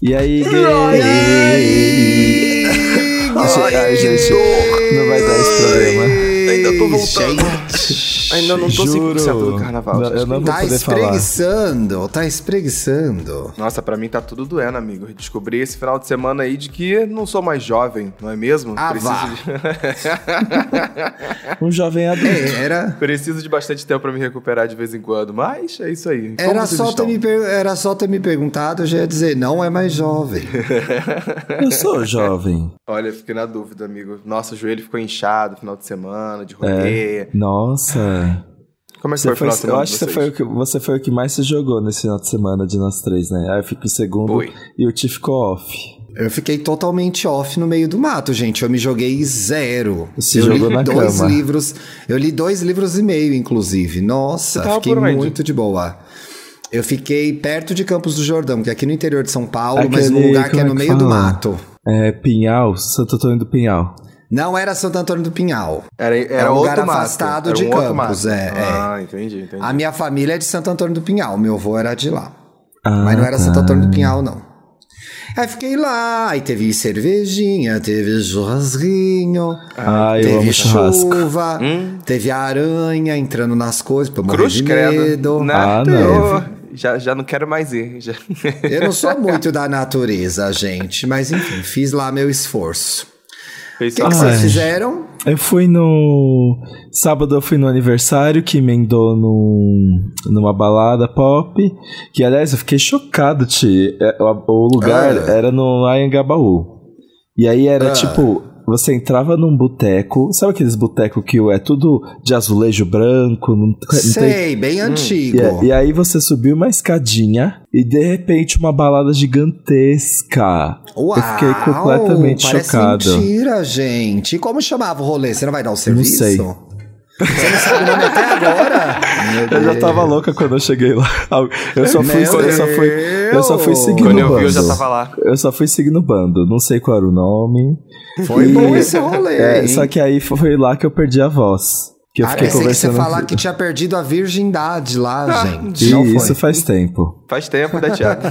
E aí, gay? Ai, gente, não vai dar esse programa. Ainda tô voltando. Ainda não tô Juro. 5% do carnaval. Não, eu não vou Tá poder falar. espreguiçando, tá espreguiçando. Nossa, pra mim tá tudo doendo, amigo. Descobri esse final de semana aí de que não sou mais jovem, não é mesmo? Ah, Preciso vá. de... Um jovem adulto. É, era, Preciso de bastante tempo pra me recuperar de vez em quando, mas é isso aí. Como era, só ter me per- era só ter me perguntado, eu já ia dizer, não é mais jovem. Eu sou jovem. Olha, fiquei na dúvida, amigo. Nossa, o joelho ficou inchado no final de semana, de rolê. Nossa. Como é que Você foi o foi, final de eu acho que você foi, o que você foi o que mais se jogou nesse final de semana de nós três, né? Aí eu fico em segundo Foi. e o Ti ficou off. Eu fiquei totalmente off no meio do mato, gente. Eu me joguei zero. Se eu jogou li na dois cama. livros. Eu li dois livros e meio, inclusive. Nossa, fiquei muito de boa. Eu fiquei perto de Campos do Jordão, que é aqui no interior de São Paulo, mas num Aquele- lugar que é no é que meio do fala? mato. É, Pinhal, Santo Antônio do Pinhal. Não era Santo Antônio do Pinhal. Era, era, Era um lugar mato. afastado Era de um Campos, é, é. Ah, entendi, entendi. A minha família é de Santo Antônio do Pinhal. Meu avô era de lá. Ah, Mas não era tá. Santo Antônio do Pinhal, não. Aí fiquei lá, aí teve cervejinha, teve churrasquinho, Ah, teve chuva, teve aranha entrando nas coisas pra morrer Cruz de credo. medo. Ah, Eu já, já não quero mais ir. Já... Eu não sou muito da natureza, gente, mas enfim, fiz lá meu esforço. O que, que vocês fizeram? Eu fui no. Sábado eu fui no aniversário que emendou num, numa balada pop. Que aliás eu fiquei chocado, Ti. É, O, o lugar Ah. era no Anhangabaú. E aí era Ah. tipo. Você entrava num boteco. Sabe aqueles botecos que é tudo de azulejo branco? Não, não tem Sei, bem antigo. E, e aí você subiu uma escadinha e de repente uma balada gigantesca. Uau, eu fiquei completamente parece chocado. mentira, gente. E como chamava o rolê? Você não vai dar o serviço? sei. Você não sabe o nome até agora? Eu já tava louca quando eu cheguei lá. Eu só fui, Meu eu só fui, eu só fui seguindo Quando eu bando. vi, eu já tava lá. Eu só fui seguindo o bando. Não sei qual era o nome. Foi E- bom esse rolê, É, só que aí foi lá que eu perdi a voz. Que eu Ah, fiquei pensei que você conversando. falar que tinha perdido a virgindade lá, gente. Ih, Não foi. isso faz tempo. Faz tempo, né, Thiago?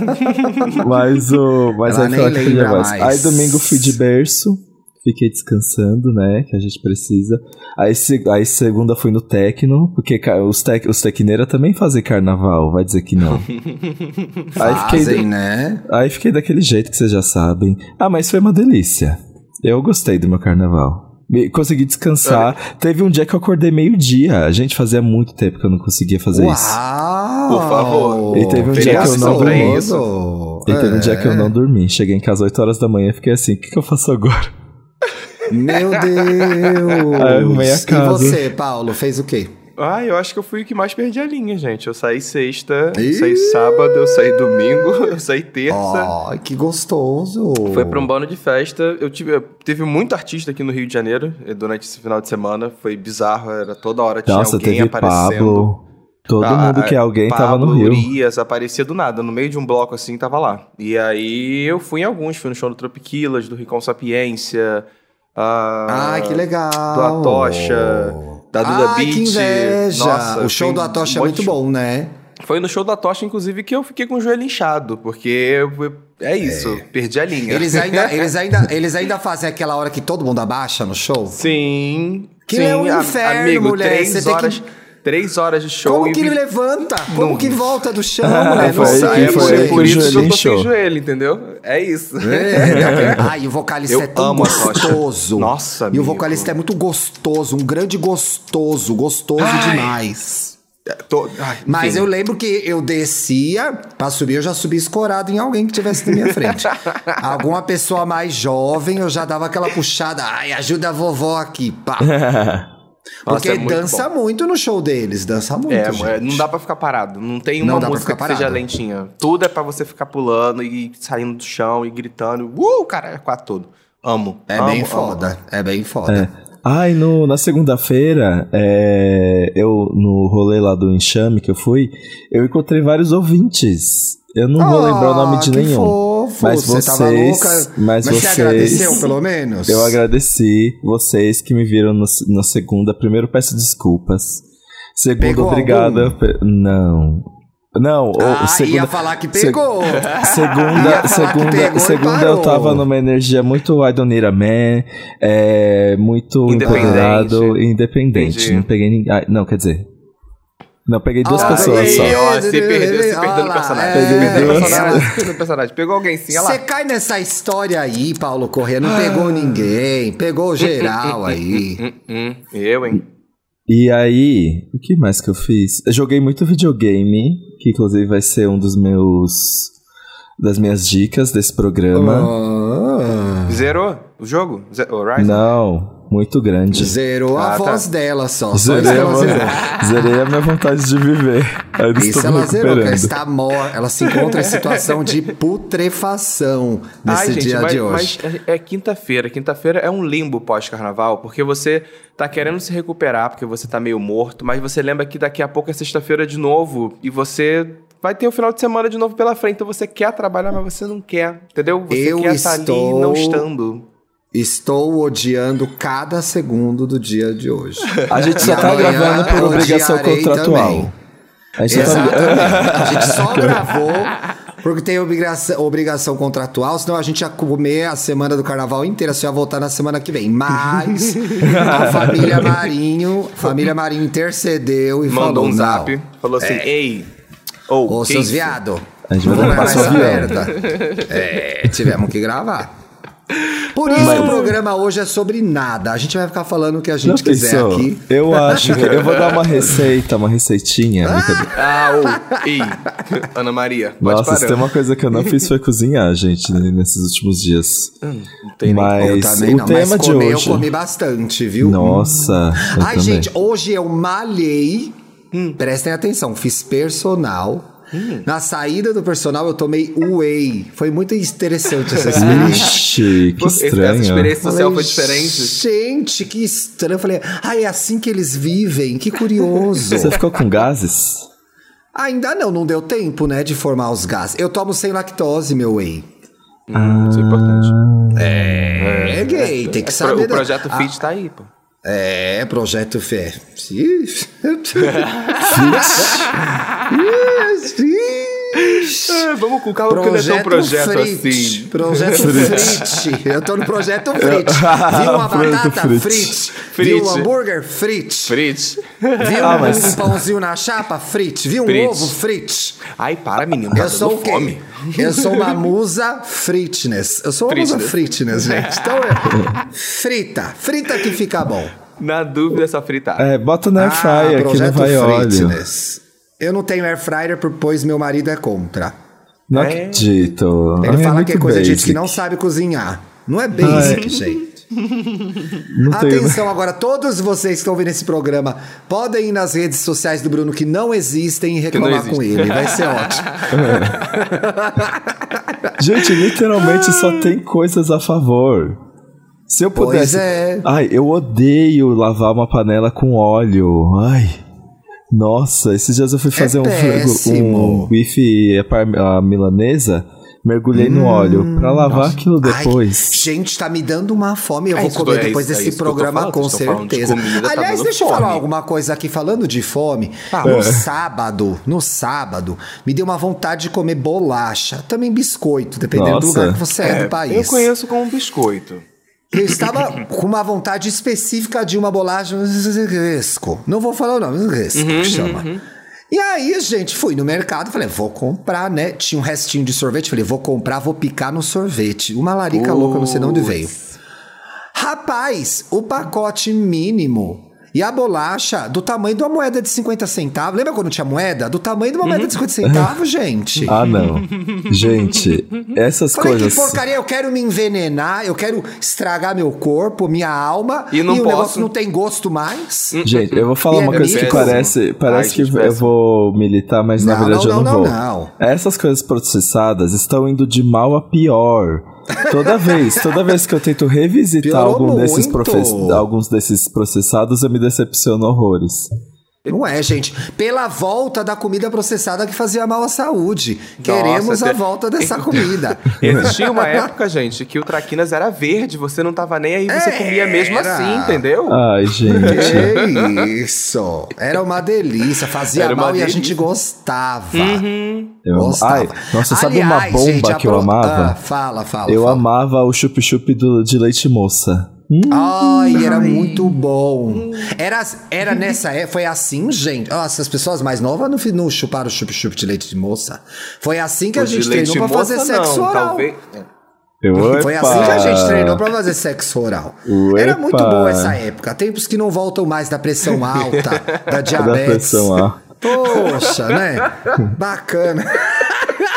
Mas o. Mas Ela aí foi lá que eu perdi a voz. Aí domingo fui de berço. Fiquei descansando, né? Que a gente precisa. Aí, se- aí segunda fui no Tecno, porque os, tec, os tecneiros também fazem carnaval, vai dizer que não. aí, fiquei, Fazem, né? aí fiquei daquele jeito que vocês já sabem. Ah, mas foi uma delícia. Eu gostei do meu carnaval. Consegui descansar. Teve um dia que eu acordei meio-dia. A gente fazia muito tempo que eu não conseguia fazer isso. Uau! Por favor. E teve um dia que eu não dormi. isso. E teve um dia que eu É. não dormi. Cheguei em casa às 8 horas da manhã e fiquei assim: o que, que eu faço agora? Meu Deus! Aí eu arrumei a E você, Paulo, fez o quê? Ah, eu acho que eu fui o que mais perdi a linha, gente. Eu saí sexta, eu saí sábado, eu saí domingo, eu saí terça. Ai, que gostoso! Foi pra um bando de festa. Eu tive, eu- teve muito artista aqui no Rio de Janeiro eh, durante esse final de semana. Foi bizarro, era toda hora tinha Nossa, alguém teve aparecendo. Pablo. Todo Ah, mundo que é alguém tava Pablo, no Rio. Urias, aparecia do nada, no meio de um bloco assim, tava lá. E aí eu fui em alguns, fui no show do Tropiquilas, do Ricon Sapiência. Ah, Ai, que legal! Do Atocha, da Duda Ai, Beat. que inveja! Nossa, o show tem do um Atocha é monte muito show. bom, né? Foi no show da Tocha, inclusive, que eu fiquei com o joelho inchado, porque eu- eu- é isso, perdi a linha. Eles ainda, eles, ainda, eles ainda fazem aquela hora que todo mundo abaixa no show? Sim. Que sim, é um a- inferno, amigo, mulher, Três você tem que- horas, três horas de show Como e que vi- ele levanta? Como Não. que volta do chão, Ah, mulher? Não sai, é, foi por- isso que eu tô sem joelho, entendeu? É isso. É, Ai, o vocalista Eu é tão gostoso. Nossa, E o vocalista é muito gostoso, um grande gostoso, gostoso Ai. demais. Tô- ai, Mas eu lembro que eu descia, pra subir eu já subi escorado em alguém que tivesse na minha frente. Alguma pessoa mais jovem, eu já dava aquela puxada, ai, ajuda a vovó aqui, pá. Nossa, Porque é muito dança muito no show deles, dança muito, É, gente. é, não dá pra ficar parado. Não tem Não uma pra música ficar que seja parado. lentinha. Tudo é pra você ficar pulando e saindo do chão e gritando. Uh, cara, é quase tudo. Amo. É amo, bem amo. foda, é bem foda. Ai, no, na segunda-feira, é, eu no rolê lá do Enxame que eu fui, eu encontrei vários ouvintes. Eu não vou Ah, lembrar o nome de que nenhum. Fofo. Mas você tava vocês- louca. mas você vocês- agradeceu, pelo menos? Eu agradeci vocês que me viram no, na segunda. Primeiro, peço desculpas. Segundo, Pegou algum? pe- Não. Não, o Ah, segunda, ia falar que pegou. Segunda, segunda, pegou segunda eu tava numa energia muito I don't need a man, é, muito Independente. empoderado, independente. Entendi. Não peguei ninguém. ah, não, quer dizer. Não, peguei duas Ah, pessoas aí, só. aí. Ó, você perdeu, você Olha perdeu no personagem. é. Você perdeu no Duas. personagem. você personagem. Pegou alguém sim, olha Você cai nessa história aí, Paulo Corrêa. Não pegou ninguém. Pegou geral aí. Hum, hum, eu, hein? E aí, o que mais que eu fiz? Eu joguei muito videogame, que inclusive vai ser um dos meus. das minhas dicas desse programa. Ah, Zerou o jogo? Rise? Não, muito grande. zerou a Ah, tá. voz dela só. Zerei a, voz- zerou. zerei a minha vontade de viver. Ainda Isso estou ela zerou, que ela está morta. Ela se encontra em situação de putrefação nesse Ai, gente, dia mas, de hoje. mas é é quinta-feira. Quinta-feira é um limbo pós-carnaval, porque você tá querendo se recuperar, porque você tá meio morto, mas você lembra que daqui a pouco é sexta-feira de novo e você vai ter o final de semana de novo pela frente. Então você quer trabalhar, mas você não quer, entendeu? Você Eu quer estar ali estou- não estando. Estou odiando cada segundo do dia de hoje. A gente só E tá amanhã gravando por obrigação contratual. também. A gente só tá... Exatamente. A gente só gravou porque tem obrigação, obrigação contratual, senão a gente ia comer a semana do carnaval inteira, só ia voltar na semana que vem. Mas a família Marinho, família Marinho intercedeu e Mandou falou, um zap, não. falou assim: Ei, ou Ô, seus viado. A gente vai avião. merda. É, tivemos que gravar. Por isso Mas- o programa hoje é sobre nada. A gente vai ficar falando o que a Não gente quiser pensou? aqui. Eu acho que eu vou dar uma receita, uma receitinha. Ah, ou, ei, Ana Maria, pode Nossa, se tem uma coisa que eu não fiz foi cozinhar, gente, né, nesses últimos dias. Não tem nem Mas Eu também o não, tema mas de comer hoje. eu comi bastante, viu? Nossa, eu Ai, também. gente, hoje eu malhei. Prestem atenção, fiz personal. Na saída do personal eu tomei whey. Foi muito interessante essa experiência. Ixi, que Essa estranho. experiência social Falei, foi diferente. Gente, que estranho. Eu falei, ah, é assim que eles vivem, que curioso. Você ficou com gases? Ainda não, não deu tempo, né, de formar os gases. Eu tomo sem lactose, meu whey. Hum, isso é importante. É, gay, tem que É, saber. O da- projeto Ah, Fit tá aí, pô. É, projeto Fé. Ixi. É, vamos com calma, porque não é tão projeto Frit. assim. Projeto Frit. Eu tô no projeto Frit. Viu uma Projeto batata? Frit. Frit. Viu um hambúrguer? Frit. Fritz. Viu Ah, um, mas- um pãozinho na chapa? Frit. Viu um Frit. ovo? Frit. Ai, para, menino. Tá Eu sou dando o quê? fome. Eu sou uma musa fritness. Eu sou uma musa Fritness. fritness, gente. Então é frita. Frita que fica bom. Na dúvida, é só fritar. É, bota na air fryer que não projeto vai óleo. Eu não tenho air fryer, pois meu marido é contra. Não É. acredito. Ele Ai, fala muito que é coisa de gente que basic. não sabe cozinhar. Não é basic, gente. Não tenho- Atenção agora, todos vocês que estão ouvindo esse programa, podem ir nas redes sociais do Bruno que não existem e reclamar existe. com ele. Vai ser ótimo. Gente, literalmente só tem coisas a favor. Se eu Pois pudesse. é. Ai, eu odeio lavar uma panela com óleo. Ai. Nossa, esses dias eu fui fazer um, frango- péssimo. um bife à milanesa, mergulhei no óleo pra lavar aquilo Hum, Ai, depois. gente, tá me dando uma fome. Eu É vou comer é depois é desse eu programa, falando, com falando de certeza. comida, tá Aliás, dando deixa eu fome. falar alguma coisa aqui falando de fome. No sábado, no sábado, me deu uma vontade de comer bolacha, também biscoito, dependendo do Nossa. lugar que você é, do país. Eu conheço como biscoito. Eu estava com uma vontade específica de uma bolacha Resco. Não vou falar o nome, Resco Uhum, chama. E aí, gente, fui no mercado, falei, vou comprar, né? Tinha um restinho de sorvete, falei, vou comprar, vou picar no sorvete. Uma larica louca, não sei de onde veio. Rapaz, o pacote mínimo e a bolacha do tamanho de uma moeda de 50 centavos. Lembra quando tinha moeda? Do tamanho de uma moeda de 50 centavos, gente. Ah, não. Gente, essas Falei, coisas. que porcaria, eu quero me envenenar, eu quero estragar meu corpo, minha alma, E não o posso. negócio não tem gosto mais. Gente, eu vou falar E é uma coisa que péssimo. parece, parece Ai, que gente, eu vou militar, mas na Não, verdade não, eu não, não, vou. não. Essas coisas processadas estão indo de mal a pior. Toda vez, toda vez que eu tento revisitar algum desses alguns desses processados, eu me decepciono horrores. Não é, gente. Pela volta da comida processada que fazia mal à saúde. Queremos a te- volta dessa comida. Existia uma época, gente, que o Traquinas era verde, você não tava nem aí, você comia mesmo Era. assim, entendeu? Ai, gente. Que isso! Era uma delícia, fazia Era uma mal e a gente gostava. Eu, Gostava. ai, nossa, sabe uma Aliás, bomba gente, que eu amava? Ah, fala, fala. eu fala. amava o chup-chup do- de leite moça. Hum, Ai, era muito bom. Era, era nessa época, foi assim, gente. Nossa, as pessoas mais novas não, não chuparam chup-chup de leite de moça. Foi assim que a O de gente treinou pra fazer moça, sexo não, oral. Talvez... eu, Foi epa. assim que a gente treinou pra fazer sexo oral. Era muito boa essa época. Tempos que não voltam mais da pressão alta, da Da diabetes. pressão, ó. Poxa, né? Bacana.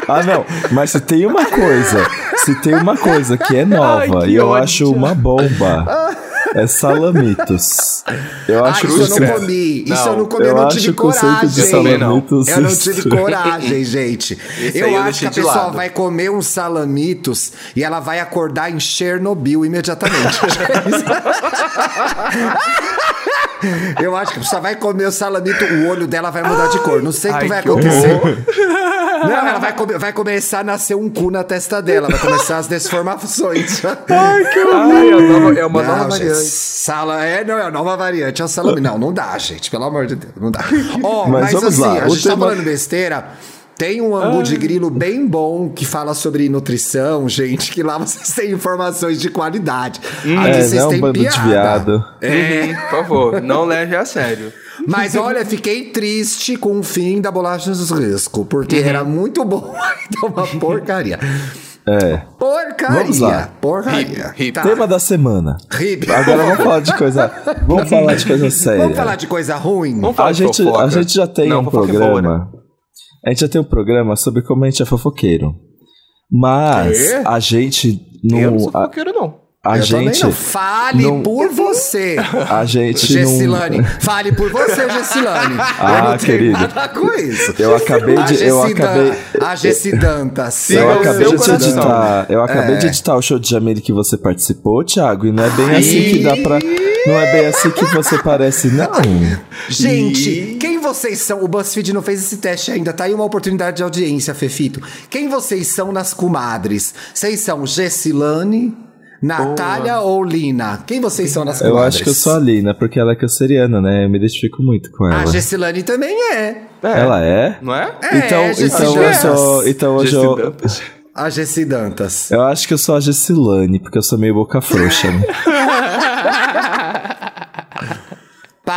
Ah, não. Mas se tem uma coisa, se tem uma coisa que é nova Ai, que e eu ódio. acho uma bomba, é salamitos. Eu Ah, acho isso eu que não comi. Isso eu não comi, eu eu não acho tive coragem. de não. salamitos. Eu não tive estranho. coragem, gente. Eu eu acho que a pessoa lado. vai comer um salamitos e ela vai acordar em Chernobyl imediatamente. eu acho que a pessoa vai comer o salamito, o olho dela vai mudar de cor. Não sei o que Ai, vai que acontecer. horror. Não, ela vai, come- vai começar a nascer um cu na testa dela, vai começar as desformações. Ai, é, a nova- é uma Não, nova gente, variante. Sala, é, não, é a nova variante, é o salame. Não, não dá, gente, pelo amor de Deus, não dá. Ó, Mas mas, vamos assim, lá, a gente tá tema- falando besteira. Tem um angu de grilo bem bom que fala sobre nutrição, gente, que lá vocês têm informações de qualidade. Aqui É, vocês não é um têm de piada. viado. É, Uhum, por favor, não leve a sério. Mas olha, fiquei triste com o fim da bolacha dos risco, porque Uhum. era muito bom, então uma porcaria. É. Porcaria. Vamos lá. Porcaria. Hip, hip. Tá. Tema da semana. Hip. Agora vamos falar de coisa. Vamos falar de coisa séria. Vamos falar de coisa ruim? Vamos falar a de gente, fofoca. a gente já tem Não, um é programa. A gente já tem um programa sobre como a gente é fofoqueiro. Mas a gente Eu não sou não. A, fofoqueiro, não. A Eu gente. não. Fale não- por você. A gente Gessilane. não. Fale por você, Gessilane. Ah, eu não tenho querido. nada com isso. Eu acabei de. Eu acabei. A Gessi Dantas. Siga Eu acabei de coração. editar. Eu acabei É. de editar o show de Jamile que você participou, Thiago. E não é bem assim que dá pra. Não é bem assim que você parece, não. Gente, quem vocês são? O BuzzFeed não fez esse teste ainda. Tá aí uma oportunidade de audiência, Fefito. Quem vocês são nas comadres? Vocês são Gessilane, Natália ou Lina? Quem vocês são nas Eu comadres? acho que eu sou a Lina, porque ela é canceriana, né? Eu me identifico muito com A ela. Gessilane também é. É, Ela é? Não é? É, então, Gessi então eu sou. Então hoje eu. Dantas. A Gessi Dantas. Eu acho que eu sou a Gessilane, porque eu sou meio boca frouxa. né?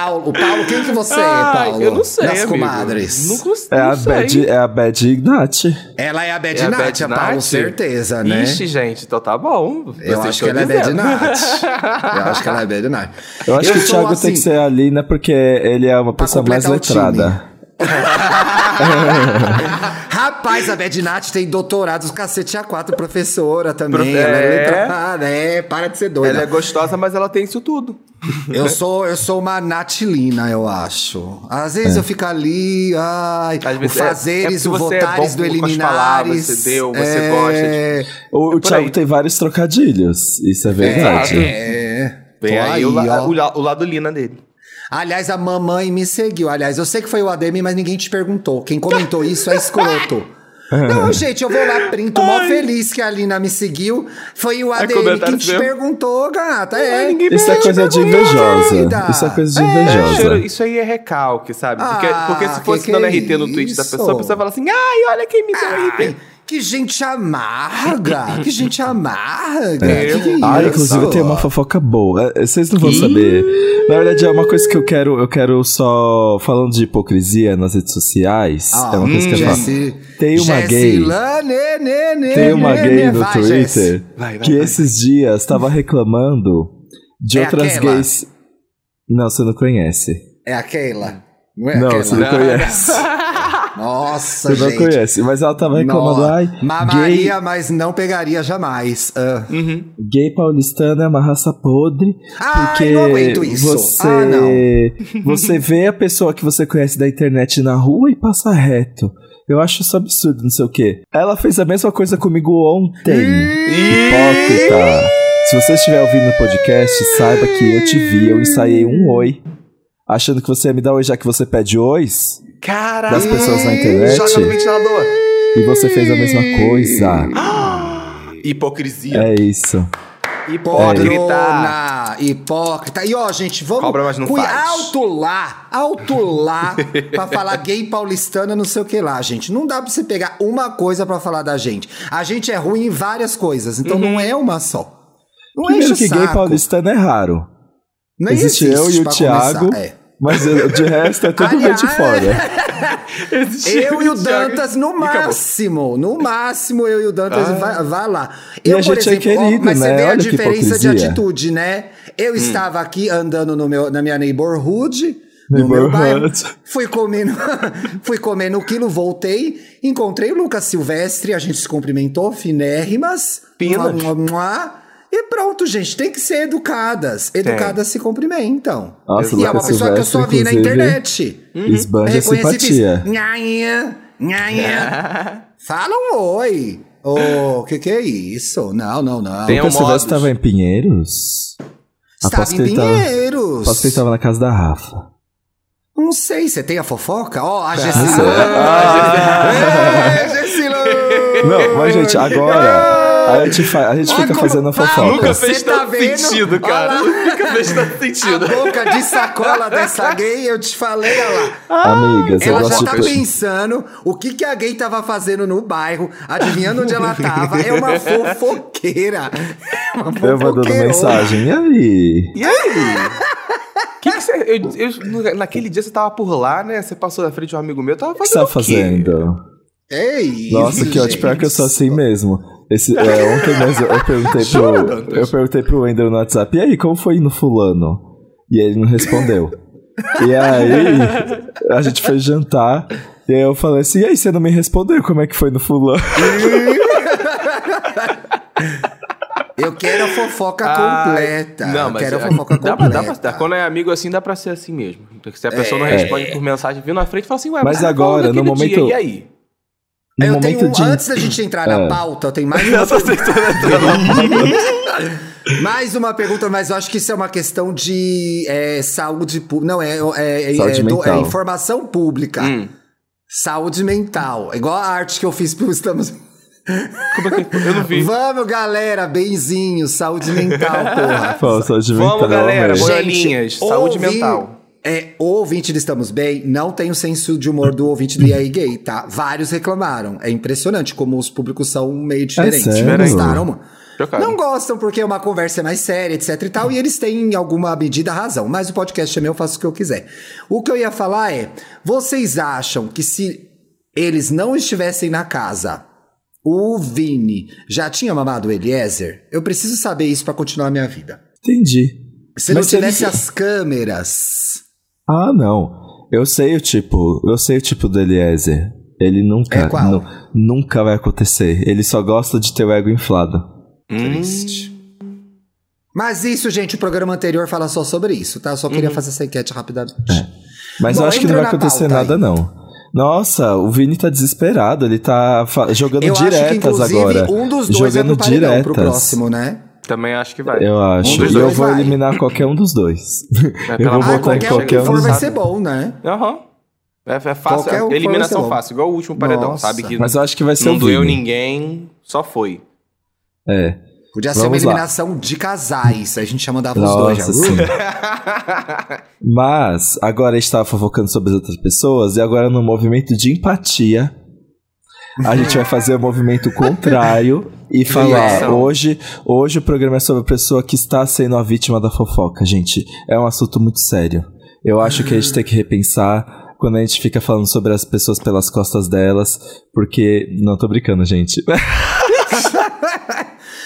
Paulo, Paulo, quem que você é, Ai, Paulo? eu não sei, Nas amigo. comadres. Não, É não a sei. Bad, é a Bad Ignati. Ela é a Bad É a Nath, Bad a Paulo, Nath? certeza, né? Ixi, gente, então tá bom. eu acho que ela é Bad. Nath. Eu acho que ela é Bad Nath. Eu acho que o Thiago tem assim, que ser a Lina porque ele é uma pessoa mais o letrada. Rapaz, a Bad Nath tem doutorado, cacete A4, professora também. Profe- Ela é é. letrada, é, para de ser doida. Ela é gostosa, mas ela tem isso tudo. Eu sou, eu sou uma Natilina, eu acho. Às vezes eu fico ali, ai, Às o vezes é- fazeres, é o é votares bom do com as palavras, eliminares. você deu, você é, gosta O, o por Thiago aí. tem vários trocadilhos. Isso é verdade. É, Vem tô aí, o, la- ó. o, la- o lado Lina dele. Aliás, a mamãe me seguiu. Aliás, eu sei que foi o ADM, mas ninguém te perguntou. Quem comentou isso é escroto. Não, gente, eu vou lá, printo, mó feliz que a Lina me seguiu. Foi o ADM quem comentário te mesmo? perguntou, gata. É. ninguém Isso é coisa de perguntou, invejosa. querida? Isso é coisa de É. invejosa. Isso aí é recalque, sabe? Porque, Ah, porque se fosse que dando que é RT no tweet da pessoa, a pessoa fala assim: ai, olha quem me deu Ai, RT. Que gente amarga! que gente amarga! Que que é Ah, inclusive tem uma fofoca boa. É, Vocês não vão saber. Na verdade, é uma coisa que eu quero. Eu quero só. Falando de hipocrisia nas redes sociais. Ah, é uma coisa que eu falo. Jessi- Tem uma gay. Gessilane, né, né, Tem uma né, gay né, no vai, Twitter. Vai, vai, que vai. esses dias estava reclamando de É outras aquela? gays. Não, você não conhece. É aquela? Não é não, aquela? você não conhece. Nossa, Você não gente. conhece. Mas ela tava reclamando, Nossa. ai, gay, Mamaria, mas não pegaria jamais. Ah. gay paulistano é uma raça podre. Ai, porque não aguento isso. Você, Ah, não. você vê a pessoa que você conhece da internet na rua e passa reto. Eu acho isso absurdo, não sei o quê. Ela fez a mesma coisa comigo ontem. Hipócrita. Se você estiver ouvindo o podcast, saiba que eu te vi, eu ensaiei um oi. achando que você ia me dar oi já que você pede ois, Caraca! das pessoas na internet, Joga no ventilador. e você fez a mesma coisa. Hipocrisia. É isso. Hipócrita. Padrona, hipócrita. E ó, gente, vamos. Cobra, mas não cui- faz. Alto lá, alto lá, pra falar gay paulistana, não sei o que lá, gente. Não dá pra você pegar uma coisa pra falar da gente. A gente é ruim em várias coisas, então não é uma só. Não Primeiro que gay saco. paulistano é raro. Não existe eu e o pra Thiago. começar, é. Mas eu- de resto é de Aliás, fora. Eu e o. Dantas no E máximo. No máximo, eu e o Dantas Ah. vai, vai lá. E Eu, a por gente é exemplo, ó, querido, mas você né? vê a Olha que diferença de atitude, né? Hum. Eu estava aqui andando no meu, na minha neighborhood. No meu Neighborhood. bairro, fui comendo, fui comendo o quilo, voltei, encontrei o Lucas Silvestre, a gente se cumprimentou, finérrimas. Pina. Mua, mua, mua. E pronto, gente, tem que ser educadas. Educadas se cumprimentam. Nossa, e é uma pessoa que eu só vi na internet. Esbanja Reconheci e fiz, simpatia. Nhainha, nhainha. Fala um oi. O que que é isso? Não, não, não. Tem um Lucas Silvestre estava em Pinheiros? Estava em tava- Pinheiros. Aposto que ele tava na casa da Rafa. Não sei, você tem a fofoca? Ó, a sei. Gessilô. Ah. É, Gessilô. Não, mas gente, agora a gente, fa- a gente fica fazendo a fofoca. Nunca fez tá tanto vendo? sentido, cara. Nunca fez tanto A sentido. boca de sacola dessa gay, eu te falei, olha lá. Amigas, eu Ela já gosto tá de... pensando o que, que a gay tava fazendo no bairro, adivinhando onde ela tava. É uma fofoqueira. É uma Eu mandando mensagem. E aí? E aí? Que que você, eu, eu- naquele dia você tava por lá, né? Você passou na frente de um amigo meu, tava O que fazendo você tá fazendo? É isso, Nossa, que ótimo. Pior que eu sou assim mesmo. Esse, é, ontem mesmo eu perguntei pro. Eu perguntei pro Wendel no WhatsApp, e aí, como foi no fulano? E ele não respondeu. E aí, a gente foi jantar. E aí eu falei assim, e aí, você não me respondeu como é que foi no fulano? Eu quero a fofoca Ah, completa. Não, eu mas quero a é- fofoca dá, completa. pra, dá pra- quando é amigo assim, dá pra ser assim mesmo. Porque se a pessoa não É. responde por mensagem, viu na frente e fala assim, ué, Mas você agora, falou no momento- Dia, e aí? No eu momento tenho, de. Antes da gente entrar na É. pauta, eu tenho mais uma, mais uma pergunta, mas eu acho que isso é uma questão de é, saúde pública. Não, é, é, é- Saúde é do- é mental. informação pública. Hum. Saúde mental. Igual a arte que eu fiz pro Estamos. Como é que eu não vi? Vamos, galera, benzinho, saúde mental, porra. Pô, saúde Vamos, mental, galera, amei. bora- Boiolinhas, saúde mental. É, o ouvinte do Estamos Bem não tem o senso de humor do ouvinte do EA Gay, tá? Vários reclamaram. É impressionante como os públicos são meio diferentes. sério? Não gostaram, mano? Chocado. Não gostam porque é uma conversa mais séria, etc e tal, e eles têm em alguma medida razão. Mas o podcast é meu, eu faço o que eu quiser. O que eu ia falar é: vocês acham que se eles não estivessem na casa, o Vini já tinha mamado o Eliezer? Eu preciso saber isso pra continuar a minha vida. Entendi. Se não tivesse as câmeras. Ah, não. Eu sei o tipo, eu sei o tipo do Eliezer. Ele nunca, É nu- nunca vai acontecer. Ele só gosta de ter o ego inflado. Triste. Mas isso, gente, o programa anterior fala só sobre isso, tá? Eu só queria fazer essa enquete rapidamente. Mas Bom, eu acho que não vai acontecer pauta nada, aí. não. Nossa, o Vini tá desesperado. Ele tá jogando Eu acho que, diretas inclusive, agora. um dos dois vai jogando pro paredão diretas. pro próximo, né? Também acho que vai. Eu acho. dos e eu vou vai. eliminar qualquer um dos dois. É, eu vou mão Ah, votar em qualquer um qualquer que um for vai ser bom, né? Aham. É, é fácil. Qualquer um eliminação vai ser bom. fácil, igual o último paredão, Nossa. sabe? Que Mas eu acho que vai ser não o doeu ninguém, só foi. É. Podia ser uma Vamos lá. eliminação de casais. A gente já mandava os Nossa, dois já. sim. Mas agora a gente tava fofocando sobre as outras pessoas e agora no movimento de empatia a gente vai fazer o movimento contrário e falar Criação. hoje, hoje o programa é sobre a pessoa que está sendo a vítima da fofoca, gente. É um assunto muito sério. Eu acho que a gente tem que repensar quando a gente fica falando sobre as pessoas pelas costas delas, porque não tô brincando, gente.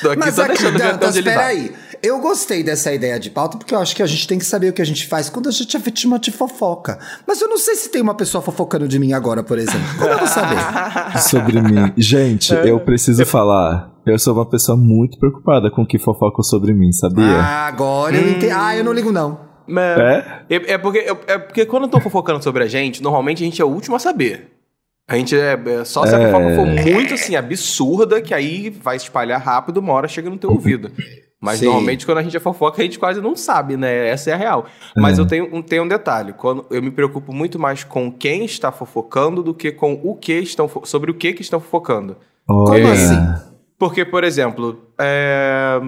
Tô aqui Mas só aqui, deixando onde ele vai. peraí. Eu gostei dessa ideia de pauta, porque eu acho que a gente tem que saber o que a gente faz quando a gente é vítima de fofoca. Mas eu não sei se tem uma pessoa fofocando de mim agora, por exemplo. Como eu vou saber? sobre mim. Gente, É. eu preciso falar. Eu sou uma pessoa muito preocupada com o que fofocam sobre mim, sabia? Ah, agora eu entendi. Ah, eu não ligo, não. Mas- É? É, é porque, é, é porque quando estão fofocando sobre a gente, normalmente a gente é o último a saber. A gente é, é só se a É. fofoca for muito assim, absurda, que aí vai espalhar rápido, uma hora chega no teu ouvido. Mas Sim. normalmente quando a gente é fofoca, a gente quase não sabe, né? Essa é a real. Mas É. eu tenho, um- tenho um detalhe. Quando eu me preocupo muito mais com quem está fofocando do que com o que estão sobre o que, que estão fofocando. Olha. assim? Porque, por exemplo, é,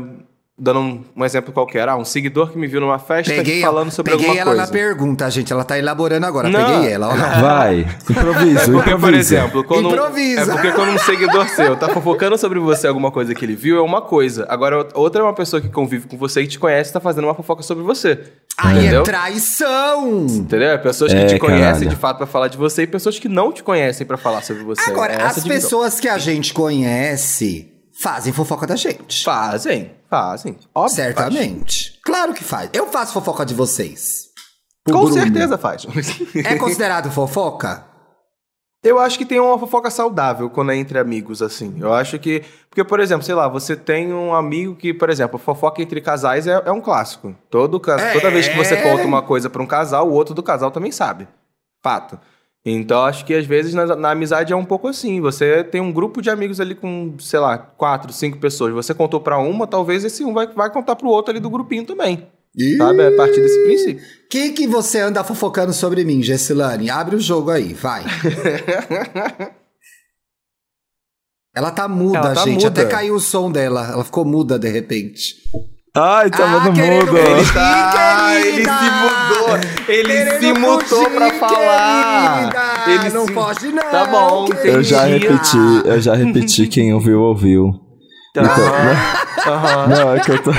dando um, um exemplo qualquer, ah, um seguidor que me viu numa festa Peguei, falando sobre peguei alguma ela coisa. na pergunta, gente. Ela tá elaborando agora. Não. Peguei ela, lá. Vai, improviso, É porque, por improvisa. exemplo, quando um- Improvisa. é porque quando um seguidor seu tá fofocando sobre você alguma coisa que ele viu, é uma coisa. Agora, outra é uma pessoa que convive com você e te conhece e tá fazendo uma fofoca sobre você. Aí Entendeu? é traição! Entendeu? É pessoas que É, te conhecem caralho. de fato pra falar de você e pessoas que não te conhecem pra falar sobre você. Agora, É as pessoas que a gente conhece fazem fofoca da gente. Fazem, fazem. Óbvio. Certamente. Claro que faz. Eu faço fofoca de vocês. faz. Com Bruno. certeza faz. É considerado fofoca? Eu acho que tem uma fofoca saudável quando é entre amigos, assim. Eu acho que. Porque, por exemplo, sei lá, você tem um amigo que, por exemplo, fofoca entre casais é, é um clássico. Todo, É. Toda vez que você conta uma coisa pra um casal, o outro do casal também sabe. Fato. Então, acho que às vezes na, na amizade é um pouco assim. Você tem um grupo de amigos ali com, sei lá, quatro, cinco pessoas. Você contou pra uma, talvez esse um vai, vai contar pro outro ali do grupinho também. Sabe? É a partir desse princípio. O que, que você anda fofocando sobre mim, Gessilane? Abre o jogo aí, vai. Ela tá muda, Ela tá gente. muda. Até caiu o som dela. Ela ficou muda de repente. Ai, tava Ah, no querendo mudo. ele Ele tá, ele se mudou. Ele Querendo se mudou pra falar. querida! Ele não se- foge, não. Tá bom, querida. Eu já repeti, eu já repeti, quem ouviu, ouviu. Tá. Então, Aham. Não, é que eu tô.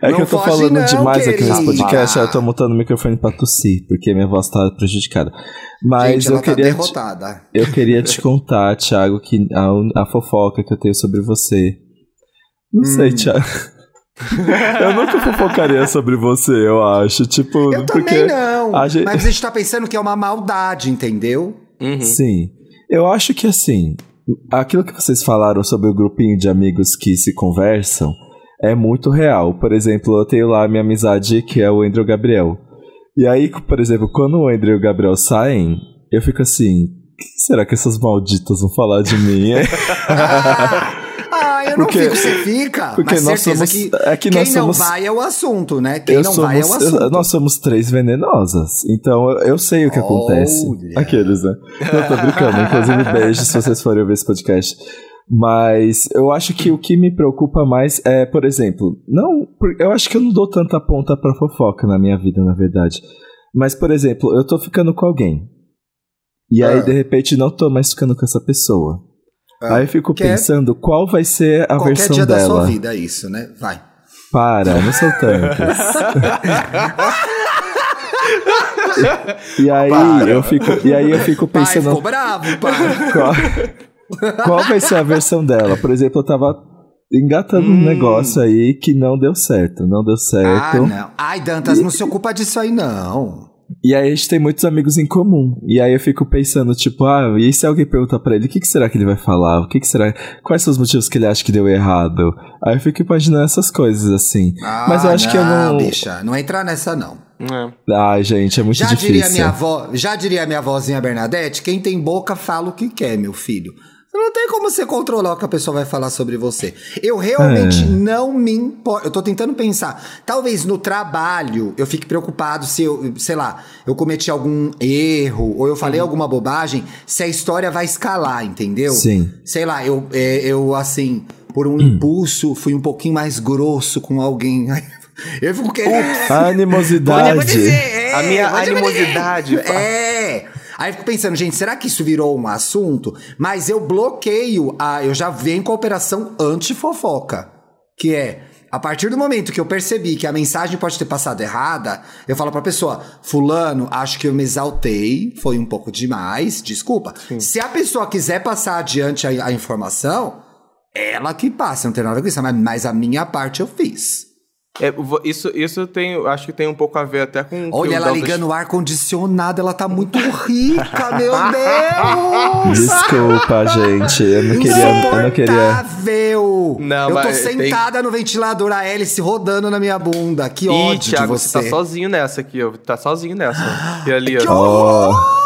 É Não que eu tô falando não, demais aqui nesse podcast, aí eu tô mutando o microfone pra tossir, porque minha voz tá prejudicada. Mas Gente, eu ela tá queria. te, derrotada. eu queria te contar, Thiago, que a, a fofoca que eu tenho sobre você. Não Hum. sei, Thiago. eu nunca fofocaria sobre você, eu acho. Tipo, Eu porque. também não. a gente- Mas a gente tá pensando que é uma maldade, entendeu? Uhum. Sim. Eu acho que assim, aquilo que vocês falaram sobre o grupinho de amigos que se conversam é muito real. Por exemplo, eu tenho lá a minha amizade que é o Andrew Gabriel. E aí, por exemplo, quando o Andrew e o Gabriel saem, eu fico assim. Que será que essas malditas vão falar de mim? Eu não Porque- fico, você fica. porque mas nós certeza somos- que, é que quem nós não somos- vai é o assunto, né? Quem não vai é o somos- eu- assunto. nós somos três venenosas. Então eu, eu sei o que acontece. Olha. Aqueles, né? Não, tô brincando. Inclusive, beijos se vocês forem ouvir esse podcast. Mas eu acho que o que me preocupa mais é, por exemplo, não. Eu acho que eu não dou tanta ponta pra fofoca na minha vida, na verdade. Mas, por exemplo, eu tô ficando com alguém. E aí, Ah. de repente, não tô mais ficando com essa pessoa. Ah. Aí eu fico pensando qual vai ser a Qualquer versão dia da dela. sua vida, é isso, né? Vai. Para, não sou tantos. e aí Para. eu fico, e aí eu fico Pai, ficou pensando bravo, pai. qual, qual vai ser a versão dela. Por exemplo, eu tava engatando um Hum. negócio aí que não deu certo, não deu ah, certo. não. Ai, Dantas, não se ocupa disso aí, não. E aí a gente tem muitos amigos em comum. E aí eu fico pensando, tipo, ah, e se alguém perguntar pra ele, o que, que será que ele vai falar? O que, que será? Quais são os motivos que ele acha que deu errado? Aí eu fico imaginando essas coisas assim. Mas eu Ah, acho que eu não. bicha, não entra nessa, não. É. Ai, gente, é muito Já difícil. diria minha avó, já diria minha vozinha Bernadette, quem tem boca fala o que quer, meu filho. Não tem como você controlar o que a pessoa vai falar sobre você. Eu realmente É. não me importo. Eu tô tentando pensar. Talvez no trabalho eu fique preocupado se eu, sei lá, eu cometi algum erro ou eu falei alguma bobagem, se a história vai escalar, entendeu? Sim. Sei lá, eu, é, eu assim, por um impulso, fui um pouquinho mais grosso com alguém. Eu fico querendo. A Pode animosidade. acontecer, é, A minha pode animosidade. É. Aí eu fico pensando, gente, será que isso virou um assunto? Mas eu bloqueio, a, eu já venho com a operação anti-fofoca. Que é, a partir do momento que eu percebi que a mensagem pode ter passado errada, eu falo pra pessoa, fulano, acho que eu me exaltei, foi um pouco demais, desculpa. Se a pessoa quiser passar adiante a, a informação, ela que passa, não tem nada a ver com isso, mas, mas a minha parte eu fiz. É, isso, isso tem, acho que tem um pouco a ver até com. o que Olha ela ligando o ar-condicionado, ela tá muito rica, meu Deus! Desculpa, gente. Eu não queria. Eu não queria. Não, eu tô mas tem- sentada no ventilador, a hélice rodando na minha bunda. Que Ih, ódio Thiago, de você. tá sozinho nessa aqui, ó. Tá sozinho nessa. E ali, Que ó. horror! Ó,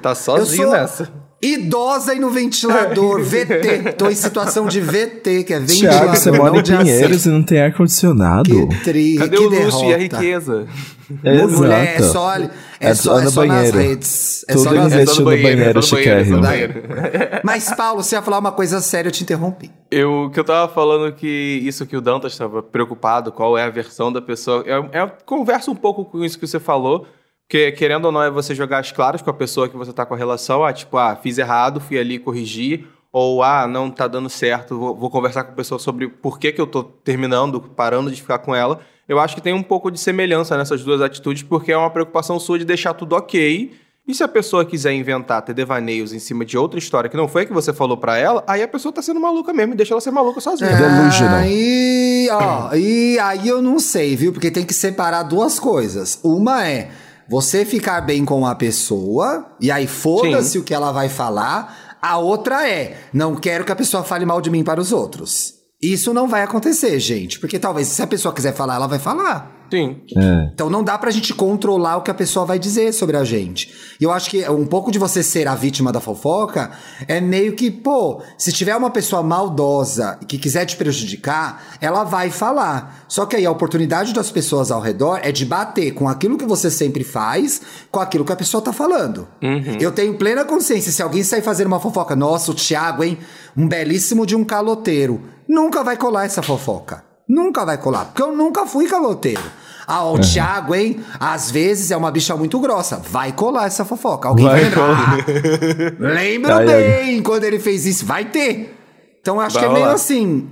Tá sozinho Eu sou- nessa. Idosa e no ventilador, VT. Tô em situação de VT, que é ventilador. Thiago, você mora não em de Pinheiros e não tem ar-condicionado. Que tri, Cadê que o luxo e a derrota. riqueza? É, Mulher, é exato. só, é É só, só é só nas banheiro. redes. É Tudo só nas redes. no banheiro, é só no banheiro, é só no chiquérrimo. banheiro. Mas, Paulo, você ia falar uma coisa séria, eu te interrompi. Eu que eu tava falando que isso que o Dantas estava preocupado, qual é a versão da pessoa. Eu, eu converso um pouco com isso que você falou, porque querendo ou não é você jogar as claras com a pessoa que você tá com a relação, ah, tipo, ah, fiz errado, fui ali corrigir, ou ah, não tá dando certo, vou, vou conversar com a pessoa sobre por que, que eu tô terminando, parando de ficar com ela. Eu acho que tem um pouco de semelhança nessas duas atitudes, porque é uma preocupação sua de deixar tudo ok. E se a pessoa quiser inventar, ter devaneios em cima de outra história que não foi a que você falou pra ela, aí a pessoa tá sendo maluca mesmo e deixa ela ser maluca sozinha. É. Delusional. Aí, ó, e aí eu não sei, viu? Porque tem que separar duas coisas. Uma é você ficar bem com a pessoa, e aí foda-se o que ela vai falar. A outra é, não quero que a pessoa fale mal de mim para os outros. Isso não vai acontecer, gente. Porque talvez se a pessoa quiser falar, ela vai falar. Sim. É. Então não dá pra gente controlar o que a pessoa vai dizer sobre a gente. E eu acho que um pouco de você ser a vítima da fofoca é meio que, pô, se tiver uma pessoa maldosa que quiser te prejudicar, ela vai falar. Só que aí a oportunidade das pessoas ao redor é de bater com aquilo que você sempre faz, com aquilo que a pessoa tá falando. Eu tenho plena consciência, se alguém sair fazendo uma fofoca, nossa, o Thiago, hein, um belíssimo de um caloteiro, nunca vai colar essa fofoca. Nunca vai colar, porque eu nunca fui caloteiro. Ah, o Thiago, hein? Às vezes é uma bicha muito grossa. Vai colar essa fofoca. Alguém vai, Vai lembrar. Lembro Ai, bem quando ele fez isso. Vai ter. Então eu acho Vai que é meio assim.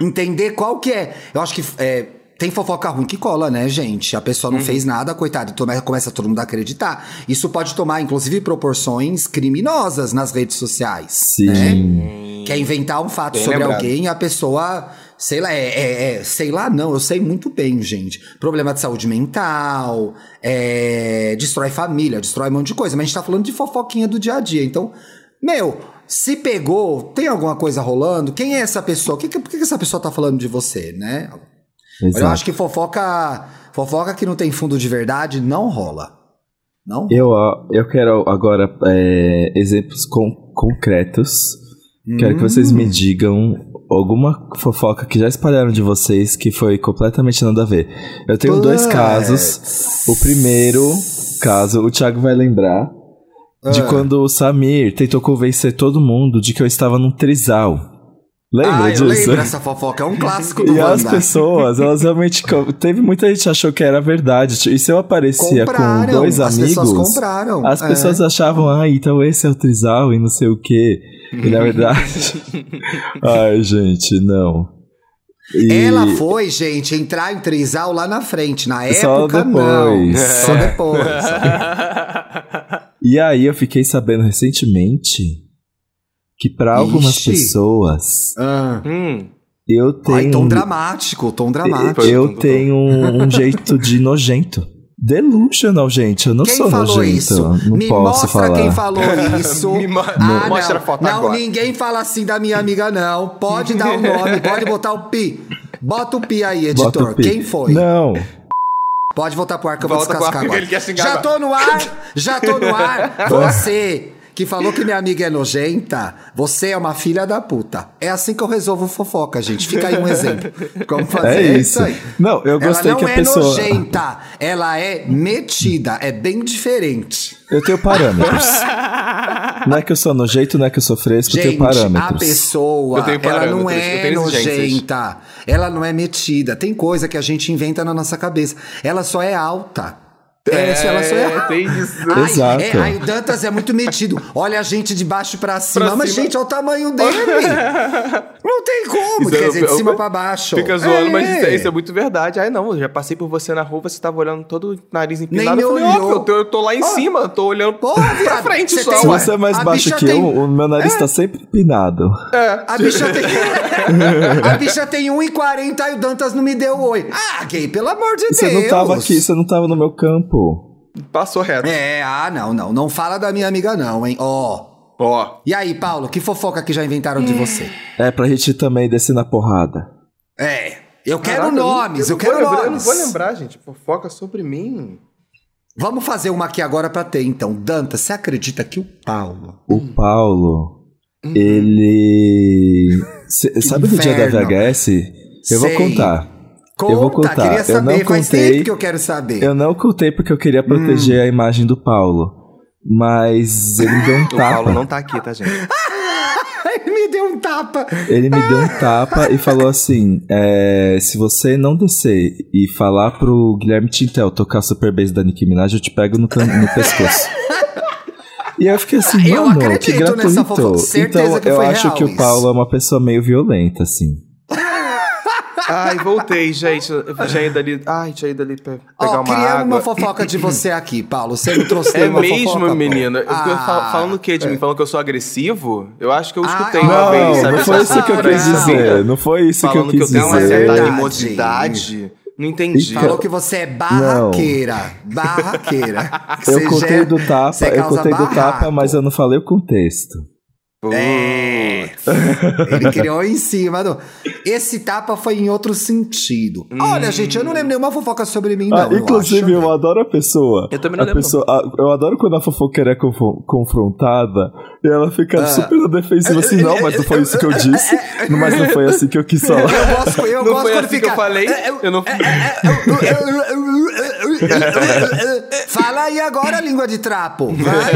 Entender qual que é. Eu acho que é, tem fofoca ruim que cola, né, gente? A pessoa Uhum. não fez nada, coitado, toma- começa todo mundo a acreditar. Isso pode tomar, inclusive, proporções criminosas nas redes sociais. Sim. Né? Quer inventar um fato Bem sobre lembrado. alguém e a pessoa, sei lá, é, é- é- sei lá, não, eu sei muito bem, gente. Problema de saúde mental, é, destrói família, destrói um monte de coisa. Mas a gente tá falando de fofoquinha do dia a dia. Então, meu, se pegou, tem alguma coisa rolando? Quem é essa pessoa? Que, que- por que essa pessoa tá falando de você, né? Eu Exato. acho que fofoca, fofoca que não tem fundo de verdade não rola. Não. Eu, eu quero agora é, exemplos con- concretos. Quero que vocês Hum. me digam alguma fofoca que já espalharam de vocês que foi completamente nada a ver. Eu tenho dois Puts. casos. O primeiro caso, o Thiago vai lembrar, de Ah. quando o Samir tentou convencer todo mundo de que eu estava num trisal. Lembra ah, eu disso? lembro dessa fofoca, é um clássico do E as Wanda. pessoas, elas realmente. Teve muita gente que achou que era verdade. E se eu aparecia com Compraram, dois as amigos. pessoas compraram, As é. pessoas achavam, ah, então esse é o trisal e não sei o quê. E na verdade. ai, gente, não. E- Ela foi, gente, entrar em trisal lá na frente. Na Só época, não. depois. Só É. depois. E aí eu fiquei sabendo recentemente que pra algumas Ixi. pessoas Ah. Hum. eu tenho. Ai, tom dramático, tom dramático. eu tenho um, um jeito de nojento. Delusional, gente. Eu não Quem sou falou nojento. isso? Não Me posso mostra falar. quem falou isso. Me mo- ah, mostra não. a foto não, agora. ninguém fala assim da minha amiga, não. Pode dar o nome, pode botar o pi. Bota o pi aí, editor. pi. Quem foi? Não. Pode voltar pro ar que eu vou Volta ar, descascar agora. já tô no ar, já tô no ar. Você que falou que minha amiga é nojenta, você é uma filha da puta. É assim que eu resolvo fofoca, gente. Fica aí um exemplo. Como fazer É isso. Não, eu gostei ela não que a é pessoa- nojenta, ela é metida, é bem diferente. Eu tenho parâmetros. não é que eu sou nojento, não é que eu sou fresco, eu tenho Gente, a parâmetros. pessoa, ela não parâmetros, eu é nojenta, ela não é metida. Tem coisa que a gente inventa na nossa cabeça. Ela só é alta. É, É, ela só é alta. tem isso. Ai, Exato. É, ai, o Dantas é muito metido. Olha a gente de baixo pra cima. Pra mas, cima. gente, olha o tamanho dele. não tem como. Isso Quer é- dizer, de eu- cima pra baixo. Fica zoando, mas isso é, É. isso é muito verdade. Ai, não, eu já passei por você na rua, você tava olhando todo o nariz Nem empinado. me eu falei, olhou. eu, tô, eu tô lá em Ó. cima, eu tô olhando Porra, pra viado, frente você só, tem- Se você é mais baixo que tem- eu, o meu nariz tá sempre empinado. A bicha tem. a bicha tem 1,40 e o Dantas não me deu oi. Ah, gay, pelo amor de Você Deus. não tava aqui, você não tava no meu campo. Passou reto. É, ah, não, não. Não fala da minha amiga, não, hein? Ó. Ó. E aí, Paulo, que fofoca que já inventaram de você? É pra gente também descer na porrada. É. Eu quero Caraca, nomes, eu, não quero vou lembrar- nomes. Eu não vou lembrar, gente. Fofoca sobre mim. Vamos fazer uma aqui agora pra ter, então. Danta, você acredita que o Paulo. O Paulo, ele. Cê- sabe no dia da. VHS? Eu vou Sei. contar. Conta, eu vou contar. queria eu saber. não Faz contei. tempo que eu quero saber. Eu não contei porque eu queria Hum. proteger a imagem do Paulo. Mas ele me deu um O Paulo tapa. não tá aqui, tá, gente? Ele me deu um tapa. Ele me deu um tapa e falou assim: é, se você não descer e falar pro Guilherme Tintel tocar Super Bass da Nicki Minaj, eu te pego no, no pescoço. E eu fiquei assim, Eu mano, que gratuito. nessa fofoca. Então eu acho que o isso. Paulo é uma pessoa meio violenta, assim. Ai, voltei, gente. Eu tinha ido ali. Ai, tinha ido ali pra pegar Ó, uma água. uma fofoca de você aqui, Paulo. Você não trouxe É mesmo, fofoca, pô? menina? Eu fiquei Ah, fal- falando o quê de mim? Falando que eu sou agressivo? Eu acho que eu Ah, escutei não, uma vez, Não, sabe? não foi isso que eu Não, quis não. dizer. Não foi isso que eu Falando que eu quis tenho uma dizer. certa animosidade. Não entendi. Então- Falou que você é barraqueira. Barraqueira. Que Eu contei já- do tapa, eu contei do tapa, mas eu não falei o contexto. É. Ele criou em cima do. Esse tapa foi em outro sentido. Olha, gente, eu não lembro nenhuma fofoca sobre mim, não. Ah, eu inclusive, acho. eu adoro a pessoa. Eu também não a lembro. pessoa, a- eu adoro quando a fofoqueira é confo- confrontada e ela fica Ah. super na defensiva assim, não, mas não foi isso que eu disse, não, mas não foi assim que eu quis falar. Eu gosto, eu Não gosto foi quando assim que fica. eu falei? Eu não- Fala aí agora, língua de trapo. Vai.